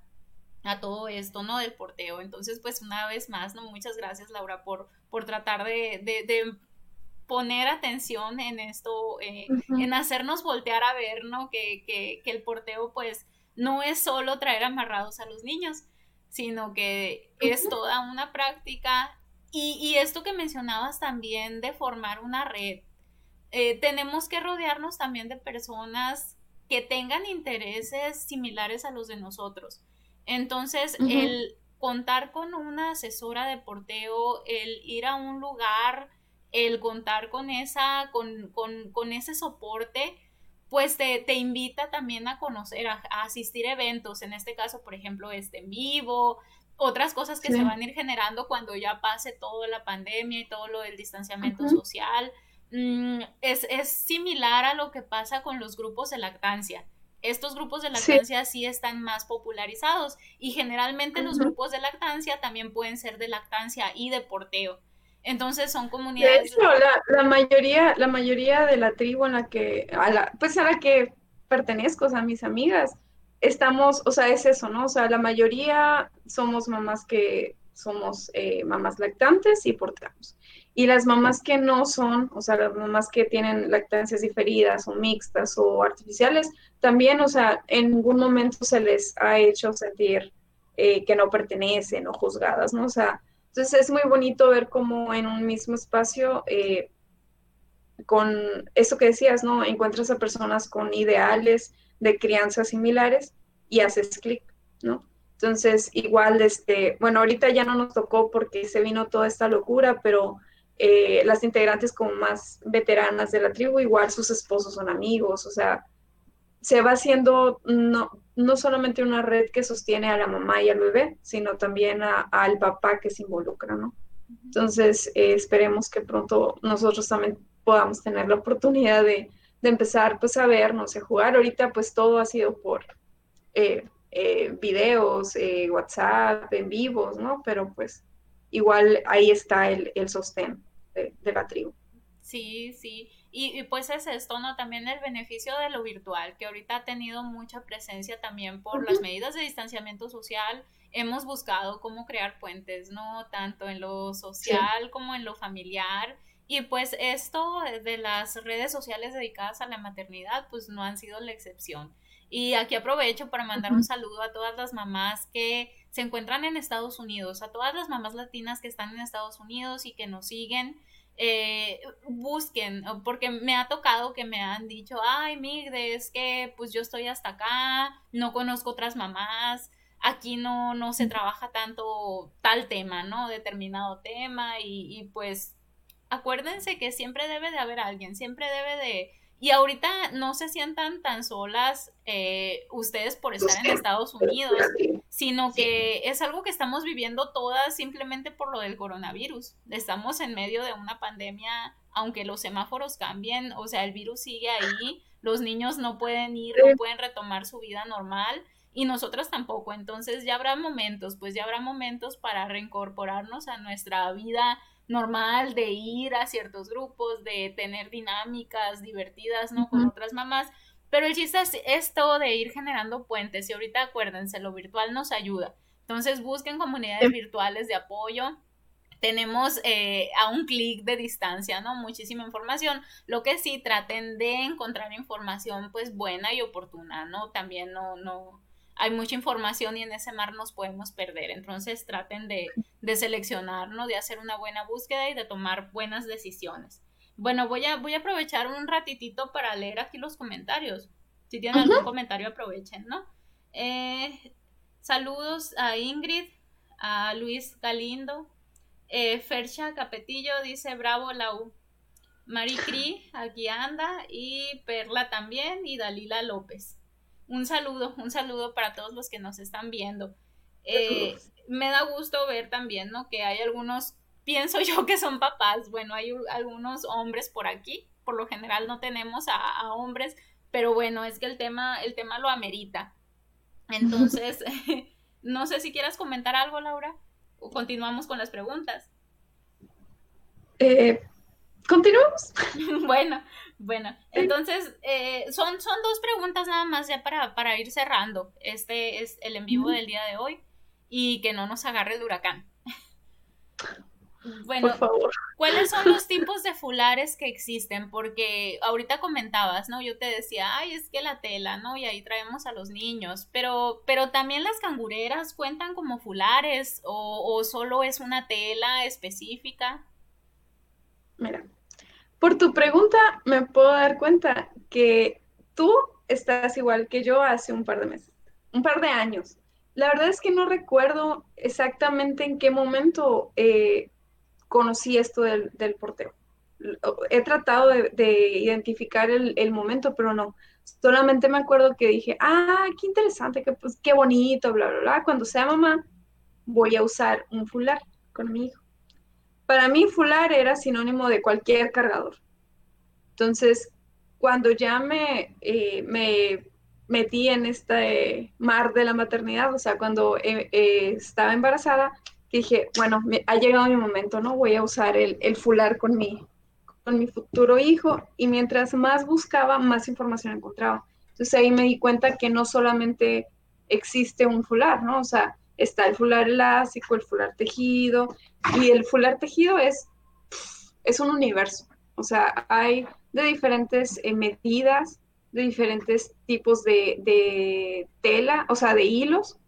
[SPEAKER 3] a todo esto, ¿no? Del porteo. Entonces, pues una vez más, ¿no? Muchas gracias, Laura, por, por tratar de, de, de poner atención en esto, eh, en hacernos voltear a ver, ¿no? Que, que, que el porteo, pues, no es solo traer amarrados a los niños, sino que es toda una práctica. Y, esto que mencionabas también de formar una red, eh, tenemos que rodearnos también de personas que tengan intereses similares a los de nosotros. Entonces, el contar con una asesora de porteo, el ir a un lugar, el contar con esa, con, con, con ese soporte, pues te, invita también a conocer, a, asistir a eventos, en este caso, por ejemplo, este en vivo, otras cosas que se van a ir generando cuando ya pase toda la pandemia y todo lo del distanciamiento social. Mm, es, similar a lo que pasa con los grupos de lactancia. Estos grupos de lactancia sí, están más popularizados y generalmente los grupos de lactancia también pueden ser de lactancia y de porteo. Entonces son comunidades.
[SPEAKER 2] De hecho, la, mayoría, la mayoría de la tribu en la que, a la, pues a la que pertenezco, o sea, mis amigas, estamos, o sea, es eso, ¿no? O sea, la mayoría somos mamás que somos eh, mamás lactantes y portamos. Y las mamás que no son, o sea, las mamás que tienen lactancias diferidas o mixtas o artificiales, también, o sea, en ningún momento se les ha hecho sentir eh, que no pertenecen o juzgadas, ¿no? O sea, entonces es muy bonito ver cómo en un mismo espacio, eh, con eso que decías, ¿no? Encuentras a personas con ideales de crianza similares y haces clic, ¿no? Entonces, igual, este, bueno, ahorita ya no nos tocó porque se vino toda esta locura, pero eh, las integrantes como más veteranas de la tribu, igual sus esposos son amigos, o sea, se va haciendo no, no solamente una red que sostiene a la mamá y al bebé, sino también al papá que se involucra, ¿no? Entonces, eh, esperemos que pronto nosotros también podamos tener la oportunidad de, de empezar pues a vernos, a jugar. Ahorita pues todo ha sido por eh, eh, videos, eh, WhatsApp, en vivos, ¿no? Pero pues igual ahí está el, el sostén de, de, la tribu.
[SPEAKER 3] Sí, sí. Y, y, pues es esto, ¿no? También el beneficio de lo virtual, que ahorita ha tenido mucha presencia también por uh -huh. las medidas de distanciamiento social. Hemos buscado cómo crear puentes, ¿no? Tanto en lo social sí. como en lo familiar. Y pues esto de las redes sociales dedicadas a la maternidad, pues no han sido la excepción. Y aquí aprovecho para mandar un saludo a todas las mamás que se encuentran en Estados Unidos, a todas las mamás latinas que están en Estados Unidos y que nos siguen. Eh, busquen, porque me ha tocado que me han dicho, ay, Migde, es que pues yo estoy hasta acá, no conozco otras mamás, aquí no, no se trabaja tanto tal tema, ¿no? Determinado tema y, y pues acuérdense que siempre debe de haber alguien, siempre debe de y ahorita no se sientan tan solas eh, ustedes por estar en Estados Unidos, sino que es algo que estamos viviendo todas simplemente por lo del coronavirus. Estamos en medio de una pandemia, aunque los semáforos cambien, o sea, el virus sigue ahí, los niños no pueden ir, no pueden retomar su vida normal y nosotros tampoco. Entonces ya habrá momentos, pues ya habrá momentos para reincorporarnos a nuestra vida normal de ir a ciertos grupos, de tener dinámicas divertidas, ¿no? Con otras mamás. Pero el chiste es esto de ir generando puentes y ahorita acuérdense, lo virtual nos ayuda. Entonces busquen comunidades virtuales de apoyo. Tenemos eh, a un clic de distancia, ¿no? Muchísima información. Lo que sí, traten de encontrar información pues buena y oportuna, ¿no? También no, no, hay mucha información y en ese mar nos podemos perder. Entonces traten de, de seleccionar, ¿no? De hacer una buena búsqueda y de tomar buenas decisiones. Bueno, voy a, voy a aprovechar un ratitito para leer aquí los comentarios. Si tienen uh -huh. algún comentario, aprovechen, ¿no? Eh, saludos a Ingrid, a Luis Galindo, eh, Fercha Capetillo dice bravo Lau. Marie Cri, aquí anda, y Perla también, y Dalila López un saludo, un saludo para todos los que nos están viendo. Eh, me da gusto ver también, ¿no? Que hay algunos, pienso yo que son papás, bueno, hay algunos hombres por aquí, por lo general no tenemos a, a hombres, pero bueno, es que el tema, el tema lo amerita. Entonces, no sé si quieras comentar algo, Laura, o continuamos con las preguntas.
[SPEAKER 2] Eh, Continuamos.
[SPEAKER 3] bueno, bueno, entonces eh, son, son dos preguntas nada más ya para, para ir cerrando. Este es el en vivo del día de hoy y que no nos agarre el huracán. Bueno,
[SPEAKER 2] Por favor.
[SPEAKER 3] ¿cuáles son los tipos de fulares que existen? Porque ahorita comentabas, ¿no? Yo te decía, ay, es que la tela, ¿no? Y ahí traemos a los niños, pero, pero también las cangureras cuentan como fulares o, o solo es una tela específica.
[SPEAKER 2] Mira, por tu pregunta me puedo dar cuenta que tú estás igual que yo hace un par de meses, un par de años. La verdad es que no recuerdo exactamente en qué momento eh, conocí esto del, del, porteo. He tratado de, de identificar el, el, momento, pero no. Solamente me acuerdo que dije, ah, qué interesante, qué, pues, qué bonito, bla, bla, bla. Cuando sea mamá, voy a usar un fular con mi hijo para mí fular era sinónimo de cualquier cargador. Entonces, cuando ya me, eh, me metí en este mar de la maternidad, o sea, cuando eh, eh, estaba embarazada, dije, bueno, me, ha llegado mi momento, ¿no? Voy a usar el, el, fular con mi, con mi futuro hijo. Y mientras más buscaba, más información encontraba. Entonces ahí me di cuenta que no solamente existe un fular, ¿no? O sea, está el fular elástico, el fular tejido, y el fular tejido es, es un universo, o sea, hay de diferentes eh, medidas, de diferentes tipos de, de, tela, o sea, de hilos,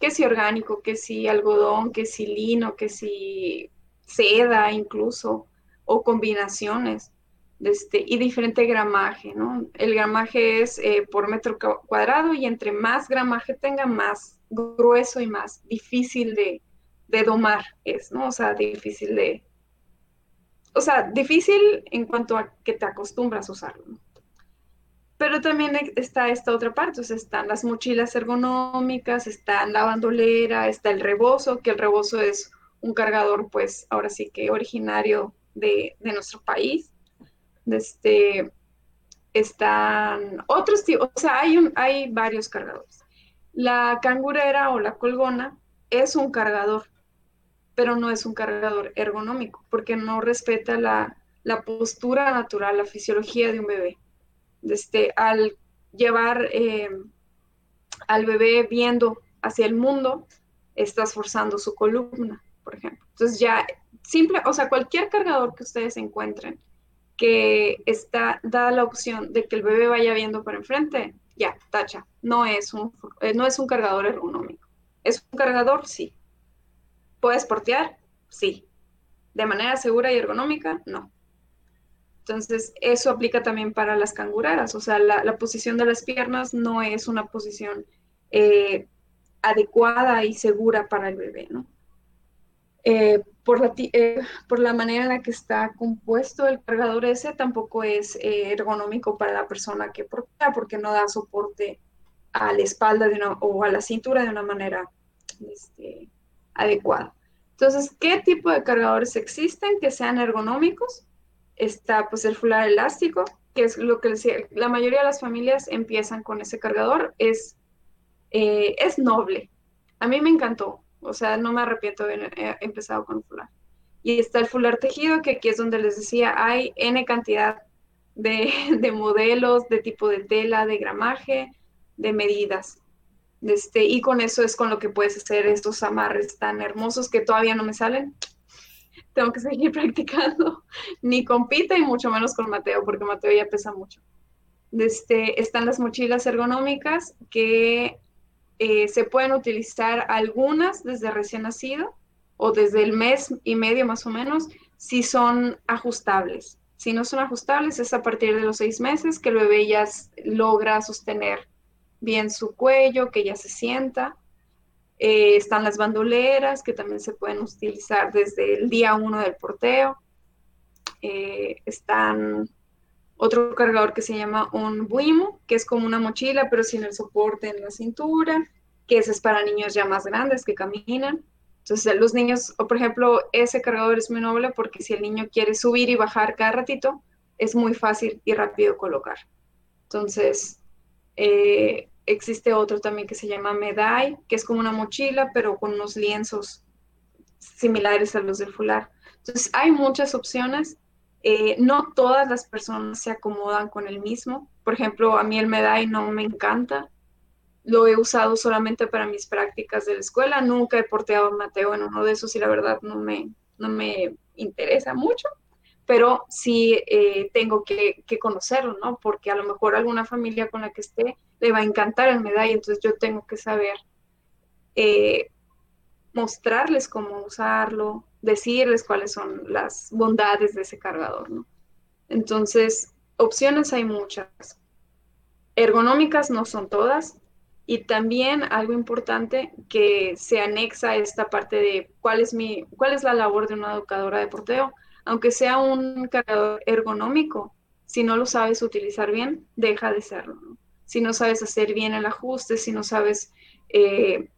[SPEAKER 2] que si orgánico, que si algodón, que si lino, que si seda incluso, o combinaciones. Este, y diferente gramaje, ¿no? El gramaje es eh, por metro cuadrado y entre más gramaje tenga, más grueso y más difícil de, de domar es, ¿no? O sea, difícil de... O sea, difícil en cuanto a que te acostumbras a usarlo. Pero también está esta otra parte, o sea, están las mochilas ergonómicas, está la bandolera, está el rebozo, que el rebozo es un cargador, pues, ahora sí que originario de, de nuestro país este, están otros tipos, o sea, hay, un, hay varios cargadores. La cangurera o la colgona es un cargador, pero no es un cargador ergonómico, porque no respeta la, postura natural, la fisiología de un bebé. Este, al llevar eh, al bebé viendo hacia el mundo, estás forzando su columna, por ejemplo. Entonces ya, simple, o sea, cualquier cargador que ustedes encuentren que está da la opción de que el bebé vaya viendo por enfrente, ya, tacha, no es un, eh, no es un cargador ergonómico. ¿Es un cargador? Sí. ¿Puedes portear? Sí. ¿De manera segura y ergonómica? No. Entonces, eso aplica también para las cangureras, o sea, la, posición de las piernas no es una posición eh, adecuada y segura para el bebé, ¿no? Eh, por, la, eh, por la manera en la que está compuesto el cargador ese, tampoco es eh, ergonómico para la persona que porta, porque no da soporte a la espalda de o a la cintura de una manera este, adecuada. Entonces, ¿qué tipo de cargadores existen que sean ergonómicos? Está pues el fular elástico, que es lo que decía, la mayoría de las familias empiezan con ese cargador, es, es noble. A mí me encantó, o sea, no me arrepiento de haber eh, empezado con fular. Y está el fular tejido, que aquí es donde les decía, hay N cantidad de, modelos, de tipo de tela, de gramaje, de medidas. Este, y con eso es con lo que puedes hacer estos amarres tan hermosos que todavía no me salen. Tengo que seguir practicando. Ni con Pita y mucho menos con Mateo, porque Mateo ya pesa mucho. Este, están las mochilas ergonómicas que eh, se pueden utilizar algunas desde recién nacido o desde el mes y medio más o menos si son ajustables. Si no son ajustables es a partir de los seis meses que el bebé ya logra sostener bien su cuello, que ya se sienta. Eh, están las bandoleras que también se pueden utilizar desde el día uno del porteo. Eh, están otro cargador que se llama un Buimo, que es como una mochila, pero sin el soporte en la cintura, que ese es para niños ya más grandes que caminan. Entonces, los niños, o por ejemplo, ese cargador es muy noble porque si el niño quiere subir y bajar cada ratito, es muy fácil y rápido colocar. Entonces, eh, existe otro también que se llama Medai, que es como una mochila, pero con unos lienzos similares a los del fular. Entonces, hay muchas opciones eh, no todas las personas se acomodan con el mismo. Por ejemplo, a mí el Medai no me encanta. Lo he usado solamente para mis prácticas de la escuela. Nunca he porteado a Mateo en uno de esos y la verdad no me, no me interesa mucho. Pero sí eh, tengo que, conocerlo, ¿no? Porque a lo mejor alguna familia con la que esté le va a encantar el Medai, entonces yo tengo que saber eh, mostrarles cómo usarlo, decirles cuáles son las bondades de ese cargador, ¿no? Entonces, opciones hay muchas. Ergonómicas no son todas. Y también algo importante que se anexa a esta parte de cuál es mi, cuál es la labor de una educadora de porteo. Aunque sea un cargador ergonómico, si no lo sabes utilizar bien, deja de serlo. Si no sabes hacer bien el ajuste, si no sabes eh,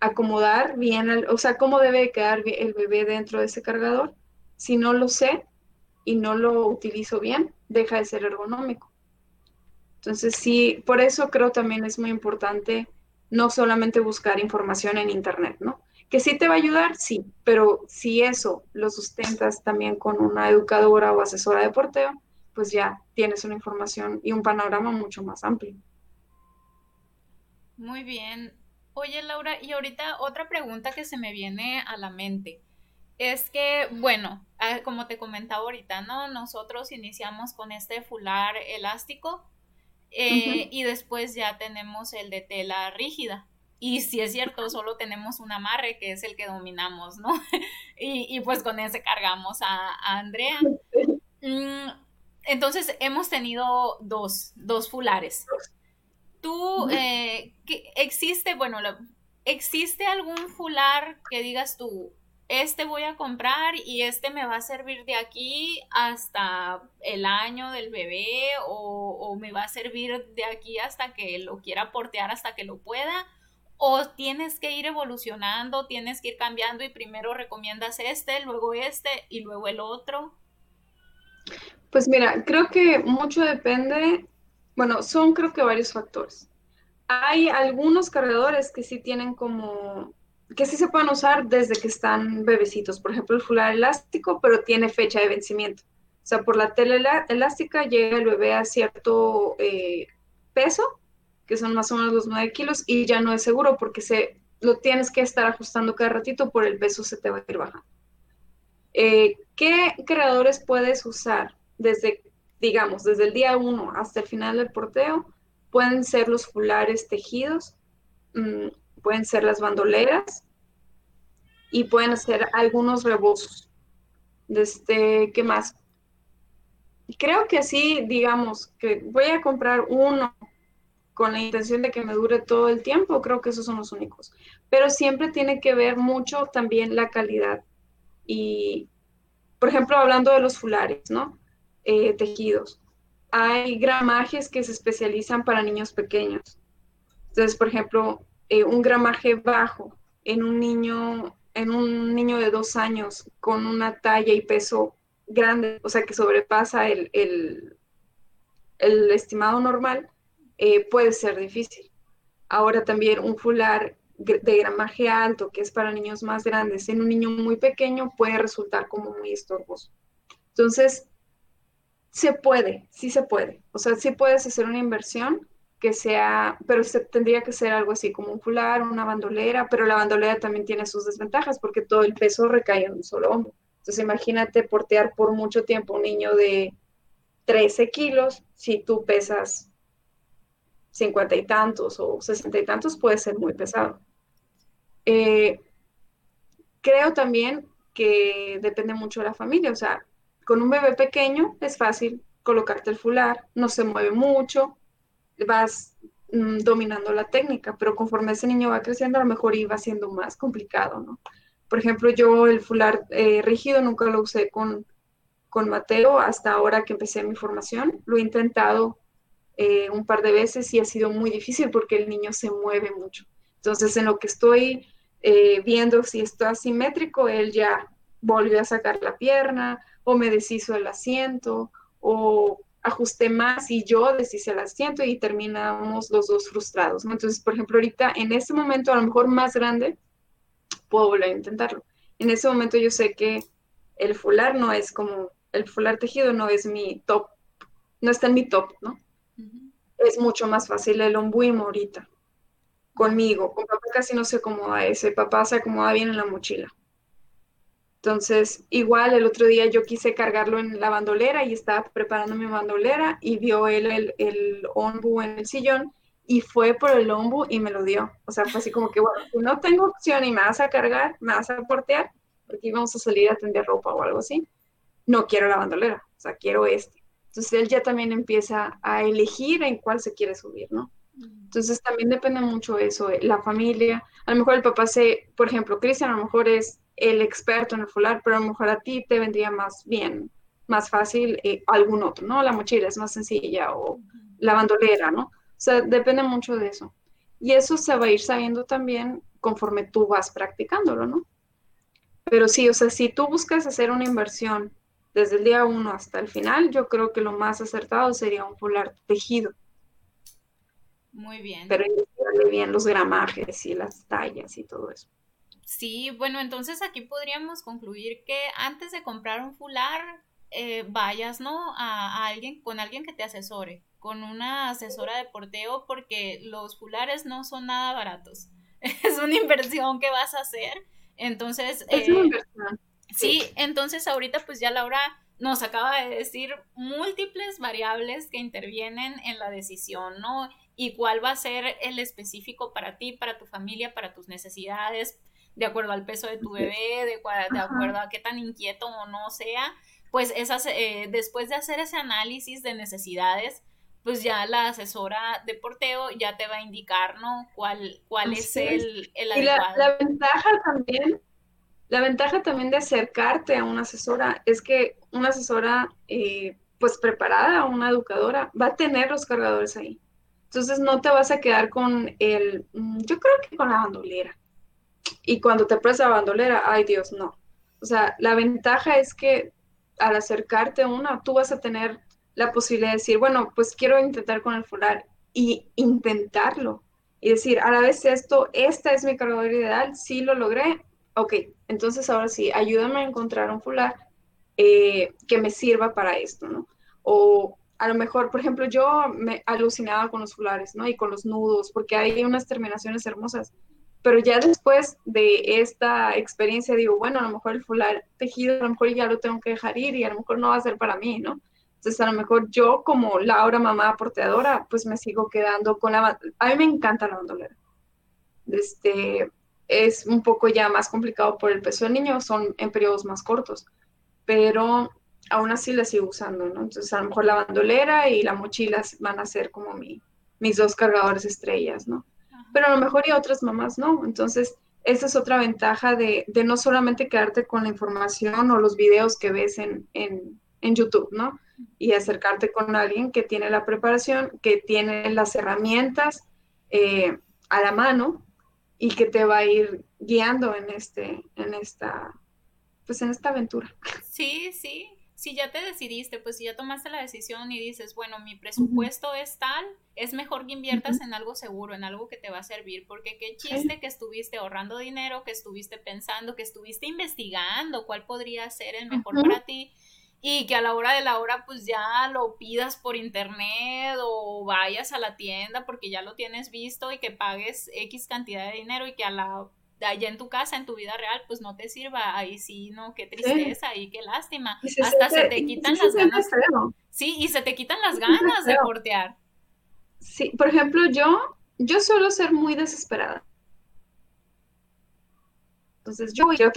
[SPEAKER 2] acomodar bien, o sea, cómo debe quedar el bebé dentro de ese cargador. Si no lo sé y no lo utilizo bien, deja de ser ergonómico. Entonces, sí, por eso creo también es muy importante no solamente buscar información en Internet, ¿no? Que sí te va a ayudar, sí, pero si eso lo sustentas también con una educadora o asesora de porteo, pues ya tienes una información y un panorama mucho más amplio.
[SPEAKER 3] Muy bien. Oye, Laura, y ahorita otra pregunta que se me viene a la mente. Es que, bueno, ah, como te comentaba ahorita, ¿no? Nosotros iniciamos con este fular elástico eh, y después ya tenemos el de tela rígida. Y si es cierto, solo tenemos un amarre que es el que dominamos, ¿no? y, pues con ese cargamos a, Andrea. Mm, entonces hemos tenido dos, dos fulares. ¿Tú, eh, existe, bueno, existe algún fular que digas tú, este voy a comprar y este me va a servir de aquí hasta el año del bebé o, me va a servir de aquí hasta que lo quiera portear, hasta que lo pueda? ¿O tienes que ir evolucionando, tienes que ir cambiando y primero recomiendas este, luego este y luego el otro?
[SPEAKER 2] Pues mira, creo que mucho depende, bueno, son creo que varios factores. Hay algunos cargadores que sí tienen como que sí se pueden usar desde que están bebecitos. Por ejemplo, el fular elástico, pero tiene fecha de vencimiento. O sea, por la tela elástica llega el bebé a cierto eh, peso, que son más o menos los 9 kilos, y ya no es seguro porque se, lo tienes que estar ajustando cada ratito, por el peso se te va a ir bajando. Eh, ¿Qué creadores puedes usar desde, digamos, desde el día 1 hasta el final del porteo? Pueden ser los fulares tejidos, mm, pueden ser las bandoleras y pueden ser algunos rebozos. Este, ¿qué más? Creo que así, digamos, que voy a comprar uno con la intención de que me dure todo el tiempo, creo que esos son los únicos. Pero siempre tiene que ver mucho también la calidad. Y, por ejemplo, hablando de los fulares, ¿no? Eh, tejidos. Hay gramajes que se especializan para niños pequeños. Entonces, por ejemplo, eh, un gramaje bajo en un niño en un niño de dos años con una talla y peso grande, o sea que sobrepasa el, estimado normal, eh, puede ser difícil. Ahora también un fular de gramaje alto, que es para niños más grandes, en un niño muy pequeño puede resultar como muy estorboso. Entonces, se puede, sí se puede. O sea, sí puedes hacer una inversión que sea, pero se, tendría que ser algo así como un fular, una bandolera, pero la bandolera también tiene sus desventajas porque todo el peso recae en un solo hombro. Entonces imagínate portear por mucho tiempo un niño de 13 kilos, si tú pesas 50 y tantos o 60 y tantos, puede ser muy pesado. Eh, creo también que depende mucho de la familia, o sea, con un bebé pequeño es fácil colocarte el fular, no se mueve mucho, vas mm, dominando la técnica, pero conforme ese niño va creciendo, a lo mejor iba siendo más complicado, ¿no? Por ejemplo, yo el fular eh, rígido nunca lo usé con, con Mateo hasta ahora que empecé mi formación. Lo he intentado eh, un par de veces y ha sido muy difícil porque el niño se mueve mucho. Entonces, en lo que estoy eh, viendo si está asimétrico, él ya volvió a sacar la pierna o me deshizo el asiento o ajusté más y yo deshice el asiento y terminamos los dos frustrados. Entonces, por ejemplo, ahorita en este momento, a lo mejor más grande, puedo volver a intentarlo. En ese momento yo sé que el fular no es como, el fular tejido no es mi top, no está en mi top, ¿no? Es mucho más fácil el ombuimo ahorita, conmigo. Con papá casi no se acomoda ese, papá se acomoda bien en la mochila. Entonces, igual el otro día yo quise cargarlo en la bandolera y estaba preparando mi bandolera y vio él el, el ombu en el sillón y fue por el ombu y me lo dio. O sea, fue así como que, bueno, no tengo opción y me vas a cargar, me vas a portear, porque íbamos a salir a tender ropa o algo así, no quiero la bandolera, o sea, quiero este. Entonces él ya también empieza a elegir en cuál se quiere subir, ¿no? Entonces también depende mucho eso, la familia. A lo mejor el papá se, por ejemplo, Cristian a lo mejor es el experto en el fular, pero a lo mejor a ti te vendría más bien, más fácil eh, algún otro, ¿no? La mochila es más sencilla o la bandolera, ¿no? O sea, depende mucho de eso. Y eso se va a ir sabiendo también conforme tú vas practicándolo, ¿no? Pero sí, o sea, si tú buscas hacer una inversión desde el día uno hasta el final, yo creo que lo más acertado sería un fular tejido.
[SPEAKER 3] Muy bien.
[SPEAKER 2] Pero bien los gramajes y las tallas y todo eso.
[SPEAKER 3] Sí, bueno, entonces aquí podríamos concluir que antes de comprar un fular, eh, vayas, ¿no? A, alguien, con alguien que te asesore, con una asesora de porteo, porque los fulares no son nada baratos. es una inversión que vas a hacer. Entonces,
[SPEAKER 2] es una inversión.
[SPEAKER 3] Sí, entonces ahorita pues ya Laura nos acaba de decir múltiples variables que intervienen en la decisión, ¿no? Y cuál va a ser el específico para ti, para tu familia, para tus necesidades, de acuerdo al peso de tu bebé, de, de acuerdo a qué tan inquieto o no sea, pues esas, eh, después de hacer ese análisis de necesidades, pues ya la asesora de porteo ya te va a indicar, ¿no? Cuál, cuál es el, el
[SPEAKER 2] y la ventaja también la ventaja también de acercarte a una asesora es que una asesora, eh, pues preparada, una educadora, va a tener los cargadores ahí. Entonces no te vas a quedar con el, mm, yo creo que con la bandolera. Y cuando te pruebas la bandolera, ay Dios, no. O sea, la ventaja es que al acercarte a una, tú vas a tener la posibilidad de decir, bueno, pues quiero intentar con el fular y intentarlo. Y decir, a la vez esto, esta es mi cargador ideal, sí lo logré, ok, entonces ahora sí, ayúdame a encontrar un fular eh, que me sirva para esto, ¿no? O a lo mejor, por ejemplo, yo me alucinaba con los fulares, ¿no? Y con los nudos, porque hay unas terminaciones hermosas. Pero ya después de esta experiencia digo, bueno, a lo mejor el fular tejido, a lo mejor ya lo tengo que dejar ir y a lo mejor no va a ser para mí, ¿no? Entonces, a lo mejor yo como Laura, mamá porteadora, pues me sigo quedando con la... A mí me encanta la bandolera. Este, es un poco ya más complicado por el peso del niño, son en periodos más cortos, pero aún así la sigo usando, ¿no? Entonces a lo mejor la bandolera y la mochila van a ser como mi, mis dos cargadores estrellas, ¿no? Pero a lo mejor y otras mamás no, entonces esa es otra ventaja de, de, no solamente quedarte con la información o los videos que ves en, en, en YouTube, ¿no? Y acercarte con alguien que tiene la preparación, que tiene las herramientas eh, a la mano y que te va a ir guiando en este, en esta, pues en esta aventura.
[SPEAKER 3] Sí, sí. Si ya te decidiste, pues si ya tomaste la decisión y dices, bueno, mi presupuesto es tal, es mejor que inviertas en algo seguro, en algo que te va a servir, porque qué chiste que estuviste ahorrando dinero, que estuviste pensando, que estuviste investigando cuál podría ser el mejor para ti y que a la hora de la hora pues ya lo pidas por internet o vayas a la tienda porque ya lo tienes visto y que pagues X cantidad de dinero y que a la allá en tu casa, en tu vida real, pues no te sirva. Ahí sí, no, qué tristeza y qué lástima. Hasta se te quitan las ganas. Sí, y se te quitan las ganas de portear.
[SPEAKER 2] Sí, por ejemplo, yo, yo suelo ser muy desesperada. Entonces, yo, yo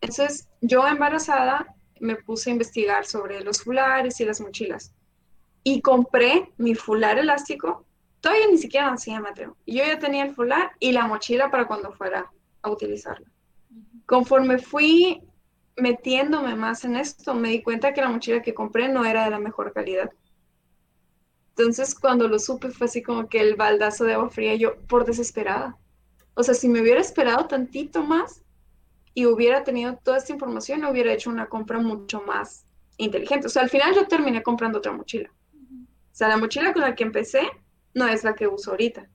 [SPEAKER 2] entonces, yo embarazada me puse a investigar sobre los fulares y las mochilas. Y compré mi fular elástico. Todavía ni siquiera hacía Mateo. Yo ya tenía el fular y la mochila para cuando fuera a utilizarlo. Conforme fui metiéndome más en esto, me di cuenta que la mochila que compré no era de la mejor calidad. Entonces, cuando lo supe, fue así como que el baldazo de agua fría, yo por desesperada. O sea, si me hubiera esperado tantito más, y hubiera tenido toda esta información, hubiera hecho una compra mucho más inteligente. O sea, al final yo terminé comprando otra mochila. O sea, la mochila con la que empecé no es la que uso ahorita.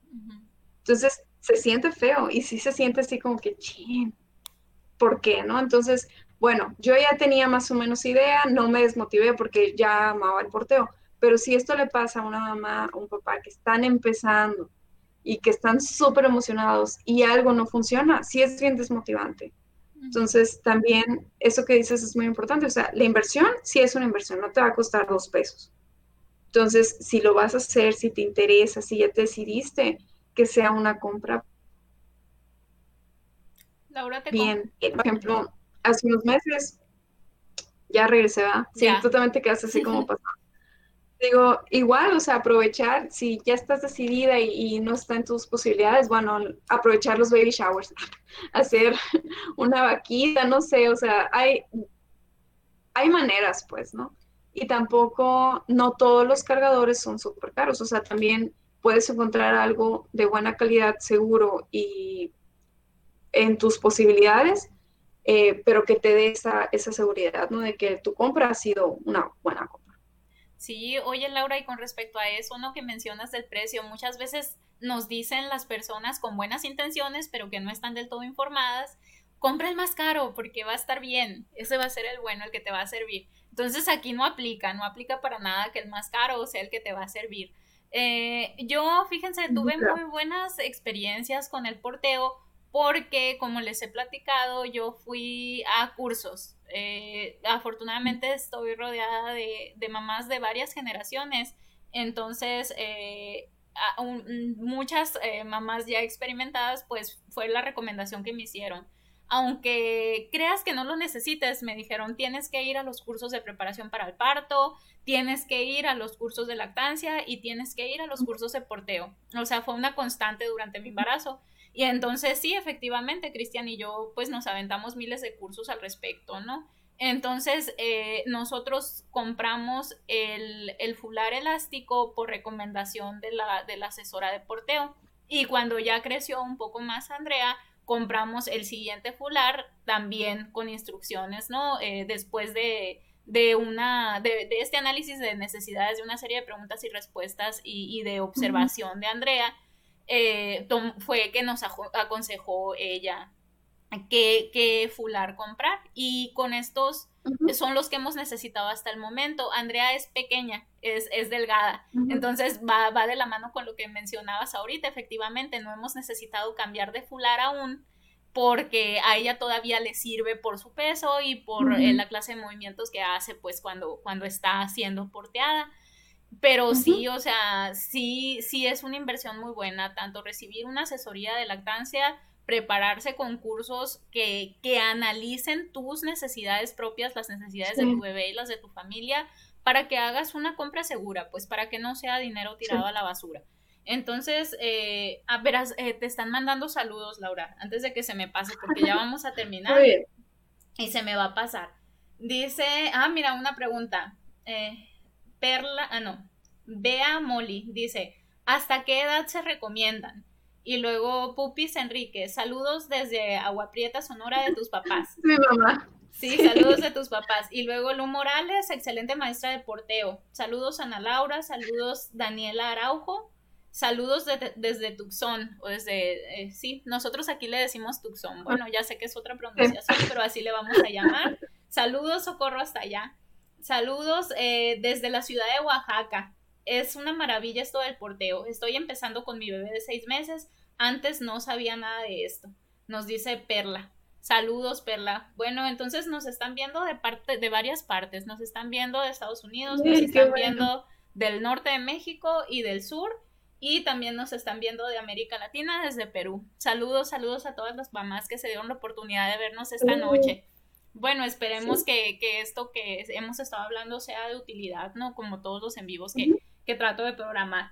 [SPEAKER 2] Entonces, se siente feo y sí se siente así como que, ching, ¿por qué? ¿No? Entonces, bueno, yo ya tenía más o menos idea, no me desmotivé porque ya amaba el porteo, pero si esto le pasa a una mamá o un papá que están empezando y que están súper emocionados y algo no funciona, sí es bien desmotivante. Entonces, también eso que dices es muy importante. O sea, la inversión sí es una inversión, no te va a costar dos pesos. Entonces, si lo vas a hacer, si te interesa, si ya te decidiste que sea una compra.
[SPEAKER 3] Laura, te
[SPEAKER 2] Bien, por ejemplo, hace unos meses ya regresé, ¿verdad? Sí, totalmente quedaste así como pasó. Digo, igual, o sea, aprovechar, si ya estás decidida y, no está en tus posibilidades, bueno, aprovechar los baby showers, hacer una vaquita, no sé, o sea, hay, hay maneras, pues, ¿no? Y tampoco, no todos los cargadores son súper caros, o sea, también puedes encontrar algo de buena calidad, seguro y en tus posibilidades, eh, pero que te dé esa, esa seguridad, ¿no? De que tu compra ha sido una buena compra.
[SPEAKER 3] Sí, oye Laura, y con respecto a eso, ¿no? Que mencionas del precio, muchas veces nos dicen las personas con buenas intenciones, pero que no están del todo informadas, compra el más caro porque va a estar bien, ese va a ser el bueno, el que te va a servir. Entonces aquí no aplica, no aplica para nada que el más caro sea el que te va a servir. Eh, yo, fíjense, tuve muy buenas experiencias con el porteo porque como les he platicado, yo fui a cursos. Eh, afortunadamente estoy rodeada de, mamás de varias generaciones, entonces eh, muchas eh, mamás ya experimentadas, pues fue la recomendación que me hicieron. Aunque creas que no lo necesites, me dijeron, tienes que ir a los cursos de preparación para el parto, tienes que ir a los cursos de lactancia y tienes que ir a los cursos de porteo. O sea, fue una constante durante mi embarazo. Y entonces sí, efectivamente, Cristian y yo pues nos aventamos miles de cursos al respecto, ¿no? Entonces eh, nosotros compramos el, el, fular elástico por recomendación de la, de la asesora de porteo. Y cuando ya creció un poco más Andrea, compramos el siguiente fular también con instrucciones, ¿no? Eh, después de, de una, de, de, este análisis de necesidades, de una serie de preguntas y respuestas y, y de observación de Andrea, eh, fue que nos aconsejó ella qué, fular comprar. Y con estos son los que hemos necesitado hasta el momento. Andrea es pequeña, es, es delgada, entonces va, va, de la mano con lo que mencionabas ahorita. Efectivamente, no hemos necesitado cambiar de fular aún porque a ella todavía le sirve por su peso y por eh, la clase de movimientos que hace pues cuando, cuando está siendo porteada. Pero sí, o sea, sí, sí es una inversión muy buena, tanto recibir una asesoría de lactancia, prepararse con cursos que, que analicen tus necesidades propias, las necesidades de tu bebé y las de tu familia, para que hagas una compra segura, pues para que no sea dinero tirado a la basura. Entonces, eh, a verás, eh, te están mandando saludos, Laura, antes de que se me pase, porque ya vamos a terminar y se me va a pasar. Dice, ah, mira, una pregunta. Eh, Perla, ah, no, Bea Molly dice, ¿hasta qué edad se recomiendan? Y luego Pupis Enrique, saludos desde Agua Prieta, Sonora, de tus papás.
[SPEAKER 2] Mi mamá.
[SPEAKER 3] Sí, saludos de tus papás. Y luego Lu Morales, excelente maestra de porteo. Saludos Ana Laura, saludos Daniela Araujo, saludos desde Tucson, o desde, eh, sí, nosotros aquí le decimos Tucson. Bueno, ya sé que es otra pronunciación, pero así le vamos a llamar. Saludos, socorro hasta allá. Saludos eh, desde la ciudad de Oaxaca. Es una maravilla esto del porteo. Estoy empezando con mi bebé de seis meses. Antes no sabía nada de esto. Nos dice Perla. Saludos, Perla. Bueno, entonces nos están viendo de parte, de varias partes. Nos están viendo de Estados Unidos, nos están viendo del norte de México y del sur. Y también nos están viendo de América Latina desde Perú. Saludos, saludos a todas las mamás que se dieron la oportunidad de vernos esta noche. Bueno, esperemos que, esto que hemos estado hablando sea de utilidad, ¿no? Como todos los en vivos que, trato de programar.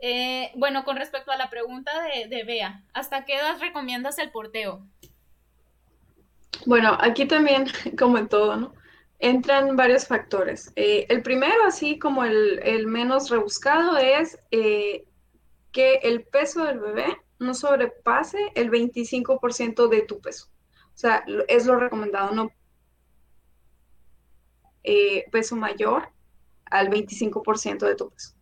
[SPEAKER 3] Eh, bueno, con respecto a la pregunta de, de Bea, ¿hasta qué edad recomiendas el porteo?
[SPEAKER 2] Bueno, aquí también, como en todo, ¿no? Entran varios factores. Eh, el primero, así como el, menos rebuscado, es eh, que el peso del bebé no sobrepase el 25% de tu peso. O sea, es lo recomendado, no peso mayor al 25% de tu peso.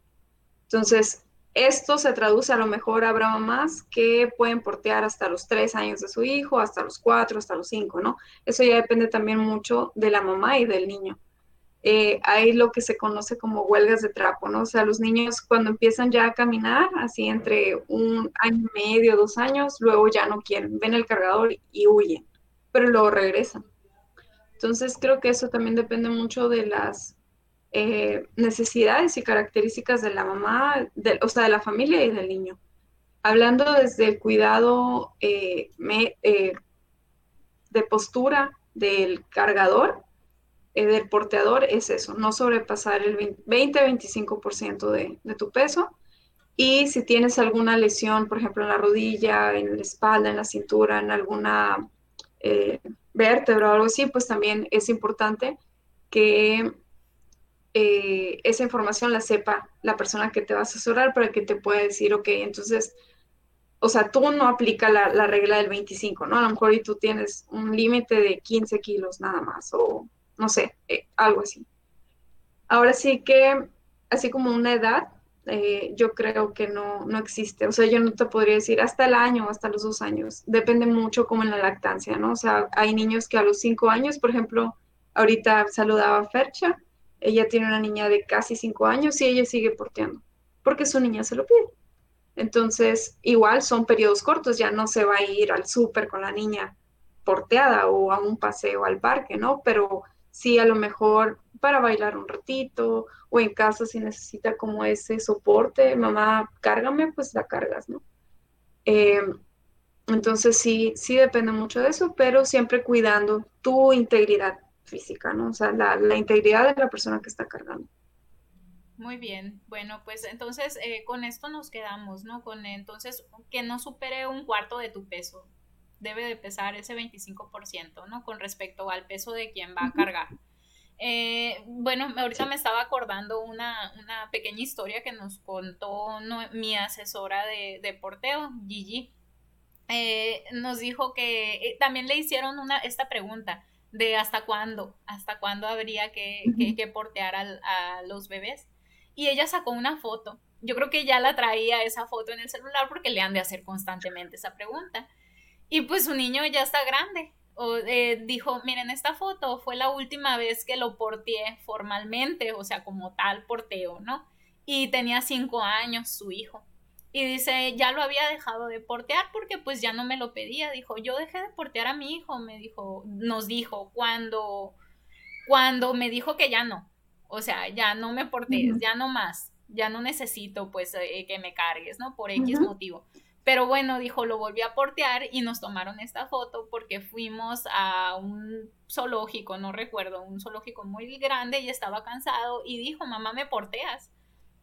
[SPEAKER 2] Entonces, esto se traduce a lo mejor habrá mamás que pueden portear hasta los 3 años de su hijo, hasta los 4, hasta los 5, ¿no? Eso ya depende también mucho de la mamá y del niño. Eh, hay lo que se conoce como huelgas de trapo, ¿no? O sea, los niños cuando empiezan ya a caminar, así entre un año y medio, dos años, luego ya no quieren, ven el cargador y huyen pero luego regresan. Entonces creo que eso también depende mucho de las eh, necesidades y características de la mamá, o sea, de la familia y del niño. Hablando desde el cuidado eh, eh, de postura del cargador, del porteador, es eso, no sobrepasar el 20-25% de, de tu peso. Y si tienes alguna lesión, por ejemplo, en la rodilla, en la espalda, en la cintura, en alguna vértebra o algo así, pues también es importante que eh, esa información la sepa la persona que te va a asesorar para que te pueda decir, ok, entonces, o sea, tú no aplica la, regla del 25, ¿no? A lo mejor y tú tienes un límite de 15 kilos nada más, o no sé, eh, algo así. Ahora sí que, así como una edad, eh, yo creo que no, no existe. O sea, yo no te podría decir hasta el año, hasta los dos años. Depende mucho como en la lactancia, ¿no? O sea, hay niños que a los cinco años, por ejemplo, ahorita saludaba a Fercha, ella tiene una niña de casi cinco años y ella sigue porteando, porque su niña se lo pide. Entonces, igual son periodos cortos, ya no se va a ir al súper con la niña porteada o a un paseo al parque, ¿no? Pero sí a lo mejor para bailar un ratito o en casa si necesita como ese soporte, mamá, cárgame, pues la cargas, ¿no? Eh, entonces sí, sí depende mucho de eso, pero siempre cuidando tu integridad física, ¿no? O sea, la, la integridad de la persona que está cargando.
[SPEAKER 3] Muy bien, bueno, pues entonces eh, con esto nos quedamos, ¿no? Con entonces que no supere un cuarto de tu peso. Debe de pesar ese 25%, ¿no? Con respecto al peso de quien va a cargar. Eh, bueno, ahorita me estaba acordando una, una, pequeña historia que nos contó mi asesora de, de porteo, Gigi. Eh, nos dijo que también le hicieron una, esta pregunta de hasta cuándo, hasta cuándo habría que, que, portear a los bebés y ella sacó una foto. Yo creo que ya la traía esa foto en el celular porque le han de hacer constantemente esa pregunta. Y pues su niño ya está grande. O, eh, dijo, miren, esta foto fue la última vez que lo porteé formalmente, o sea, como tal porteo, ¿no? Y tenía cinco años su hijo. Y dice, ya lo había dejado de portear porque pues ya no me lo pedía. Dijo, yo dejé de portear a mi hijo, me dijo, nos dijo, cuando, cuando me dijo que ya no. O sea, ya no me portes, ya no más, ya no necesito pues eh, que me cargues, ¿no? Por X motivo. Pero bueno, dijo, lo volví a portear y nos tomaron esta foto porque fuimos a un zoológico, no recuerdo, un zoológico muy grande y estaba cansado y dijo, mamá, ¿me porteas?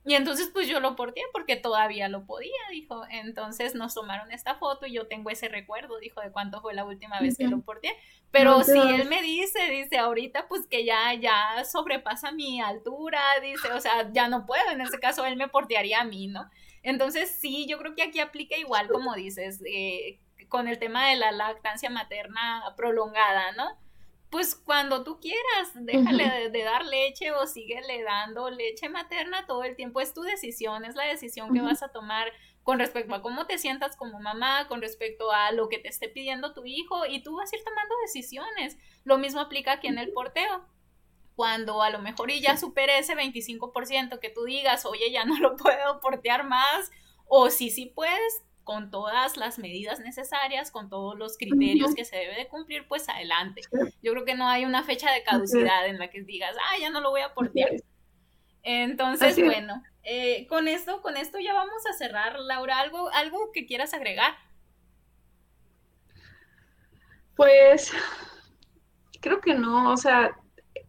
[SPEAKER 3] Y entonces pues yo lo porté porque todavía lo podía, dijo. Entonces nos tomaron esta foto y yo tengo ese recuerdo, dijo, de cuánto fue la última vez que lo porté. Pero si él me dice, dice, ahorita pues que ya, ya sobrepasa mi altura, dice, o sea, ya no puedo, en ese caso él me portearía a mí, ¿no? Entonces sí, yo creo que aquí aplica igual como dices, eh, con el tema de la lactancia materna prolongada, ¿no? Pues cuando tú quieras, déjale de, dar leche o síguele dando leche materna todo el tiempo. Es tu decisión, es la decisión que vas a tomar con respecto a cómo te sientas como mamá, con respecto a lo que te esté pidiendo tu hijo y tú vas a ir tomando decisiones. Lo mismo aplica aquí en el porteo. Cuando a lo mejor y ya supere ese 25% que tú digas, oye, ya no lo puedo portear más, o si sí puedes, con todas las medidas necesarias, con todos los criterios que se debe de cumplir, pues adelante. Yo creo que no hay una fecha de caducidad en la que digas, ah, ya no lo voy a portear. Entonces, bueno, eh, con esto, con esto ya vamos a cerrar, Laura. ¿Algo, algo que quieras agregar?
[SPEAKER 2] Pues creo que no, o sea,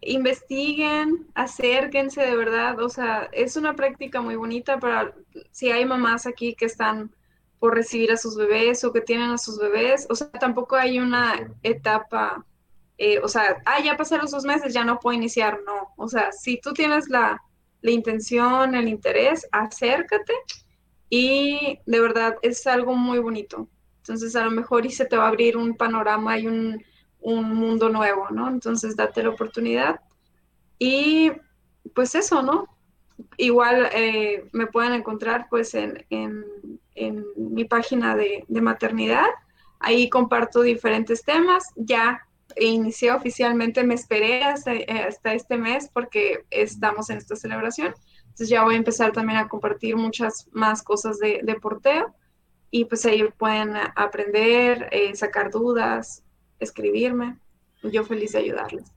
[SPEAKER 2] investiguen, acérquense de verdad, o sea, es una práctica muy bonita para si hay mamás aquí que están por recibir a sus bebés o que tienen a sus bebés. O sea, tampoco hay una etapa, eh, o sea, ah, ya pasaron sus meses, ya no puedo iniciar. No, o sea, si tú tienes la, la intención, el interés, acércate y de verdad es algo muy bonito. Entonces, a lo mejor y se te va a abrir un panorama y un, un mundo nuevo, ¿no? Entonces, date la oportunidad. Y pues eso, ¿no? Igual eh, me pueden encontrar pues en, en, mi página de, maternidad. Ahí comparto diferentes temas. Ya inicié oficialmente, me esperé hasta, este mes porque estamos en esta celebración. Entonces ya voy a empezar también a compartir muchas más cosas de, porteo y pues ahí pueden aprender, eh, sacar dudas, escribirme. Yo feliz de ayudarles.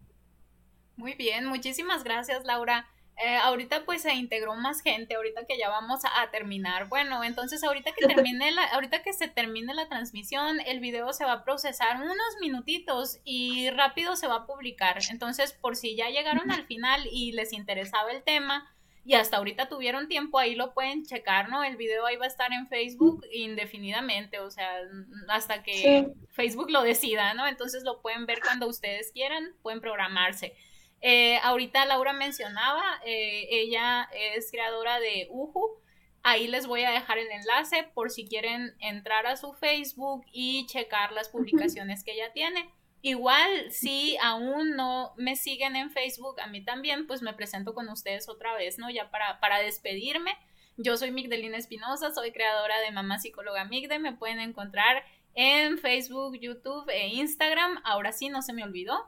[SPEAKER 3] Muy bien, muchísimas gracias Laura. Eh, ahorita pues se integró más gente, ahorita que ya vamos a, terminar. Bueno, entonces ahorita que termine la, ahorita que se termine la transmisión, el video se va a procesar unos minutitos y rápido se va a publicar. Entonces, por si ya llegaron al final y les interesaba el tema y hasta ahorita tuvieron tiempo, ahí lo pueden checar, ¿no? El video ahí va a estar en Facebook indefinidamente, o sea, hasta que Facebook lo decida, ¿no? Entonces lo pueden ver cuando ustedes quieran, pueden programarse. Eh, ahorita Laura mencionaba, eh, ella es creadora de Uhu. Ahí les voy a dejar el enlace por si quieren entrar a su Facebook y checar las publicaciones que ella tiene. Igual, si aún no me siguen en Facebook, a mí también, pues me presento con ustedes otra vez, ¿no? Ya para, para despedirme. Yo soy Migdelina Espinosa, soy creadora de Mamá Psicóloga Migde. Me pueden encontrar en Facebook, YouTube e Instagram. Ahora sí, no se me olvidó.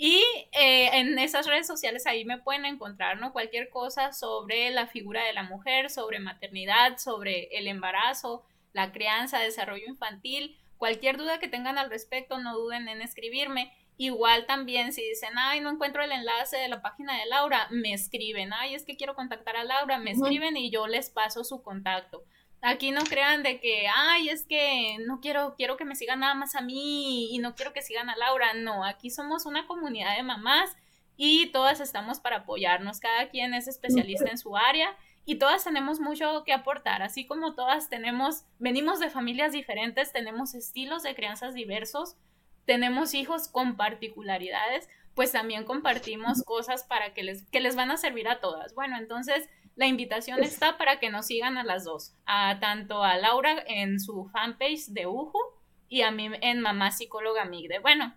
[SPEAKER 3] Y eh, en esas redes sociales ahí me pueden encontrar, ¿no? Cualquier cosa sobre la figura de la mujer, sobre maternidad, sobre el embarazo, la crianza, desarrollo infantil. Cualquier duda que tengan al respecto, no duden en escribirme. Igual también si dicen, ay, no encuentro el enlace de la página de Laura, me escriben, ay, es que quiero contactar a Laura, me escriben y yo les paso su contacto. Aquí no crean de que, ay, es que no quiero, quiero que me sigan nada más a mí y no quiero que sigan a Laura. No, aquí somos una comunidad de mamás y todas estamos para apoyarnos. Cada quien es especialista en su área y todas tenemos mucho que aportar. Así como todas tenemos, venimos de familias diferentes, tenemos estilos de crianzas diversos, tenemos hijos con particularidades, pues también compartimos cosas para que les, que les van a servir a todas. Bueno, entonces la invitación está para que nos sigan a las dos, a tanto a Laura en su fanpage de UJU y a mí en Mamá Psicóloga Migde. Bueno,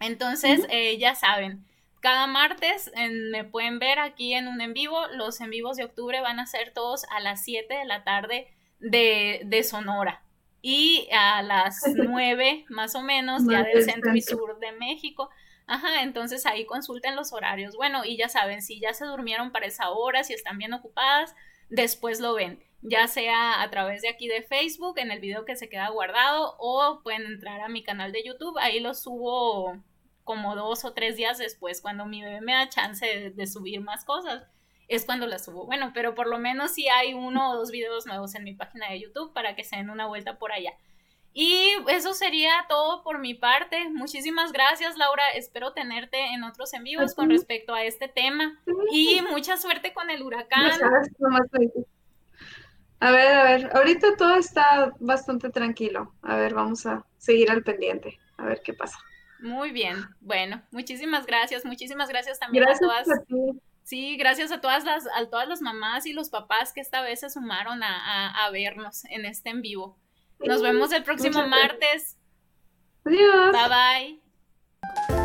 [SPEAKER 3] entonces eh, ya saben, cada martes me pueden ver aquí en un en vivo. Los en vivos de octubre van a ser todos a las 7 de la tarde de, de Sonora y a las 9 más o menos ya del centro y sur de México. Ajá, entonces ahí consulten los horarios. Bueno, y ya saben, si ya se durmieron para esa hora, si están bien ocupadas, después lo ven, ya sea a través de aquí de Facebook, en el video que se queda guardado, o pueden entrar a mi canal de YouTube, ahí lo subo como dos o tres días después, cuando mi bebé me da chance de, subir más cosas, es cuando las subo. Bueno, pero por lo menos si hay uno o dos videos nuevos en mi página de YouTube para que se den una vuelta por allá. Y eso sería todo por mi parte. Muchísimas gracias, Laura. Espero tenerte en otros en vivos con respecto a este tema. Y mucha suerte con el huracán.
[SPEAKER 2] A ver, a ver, ahorita todo está bastante tranquilo. A ver, vamos a seguir al pendiente, a ver qué pasa.
[SPEAKER 3] Muy bien, bueno, muchísimas gracias, muchísimas gracias también a todas. Sí, gracias a todas las, a todas las mamás y los papás que esta vez se sumaron a, a vernos en este en vivo. Nos vemos el próximo martes.
[SPEAKER 2] Adiós.
[SPEAKER 3] Bye bye.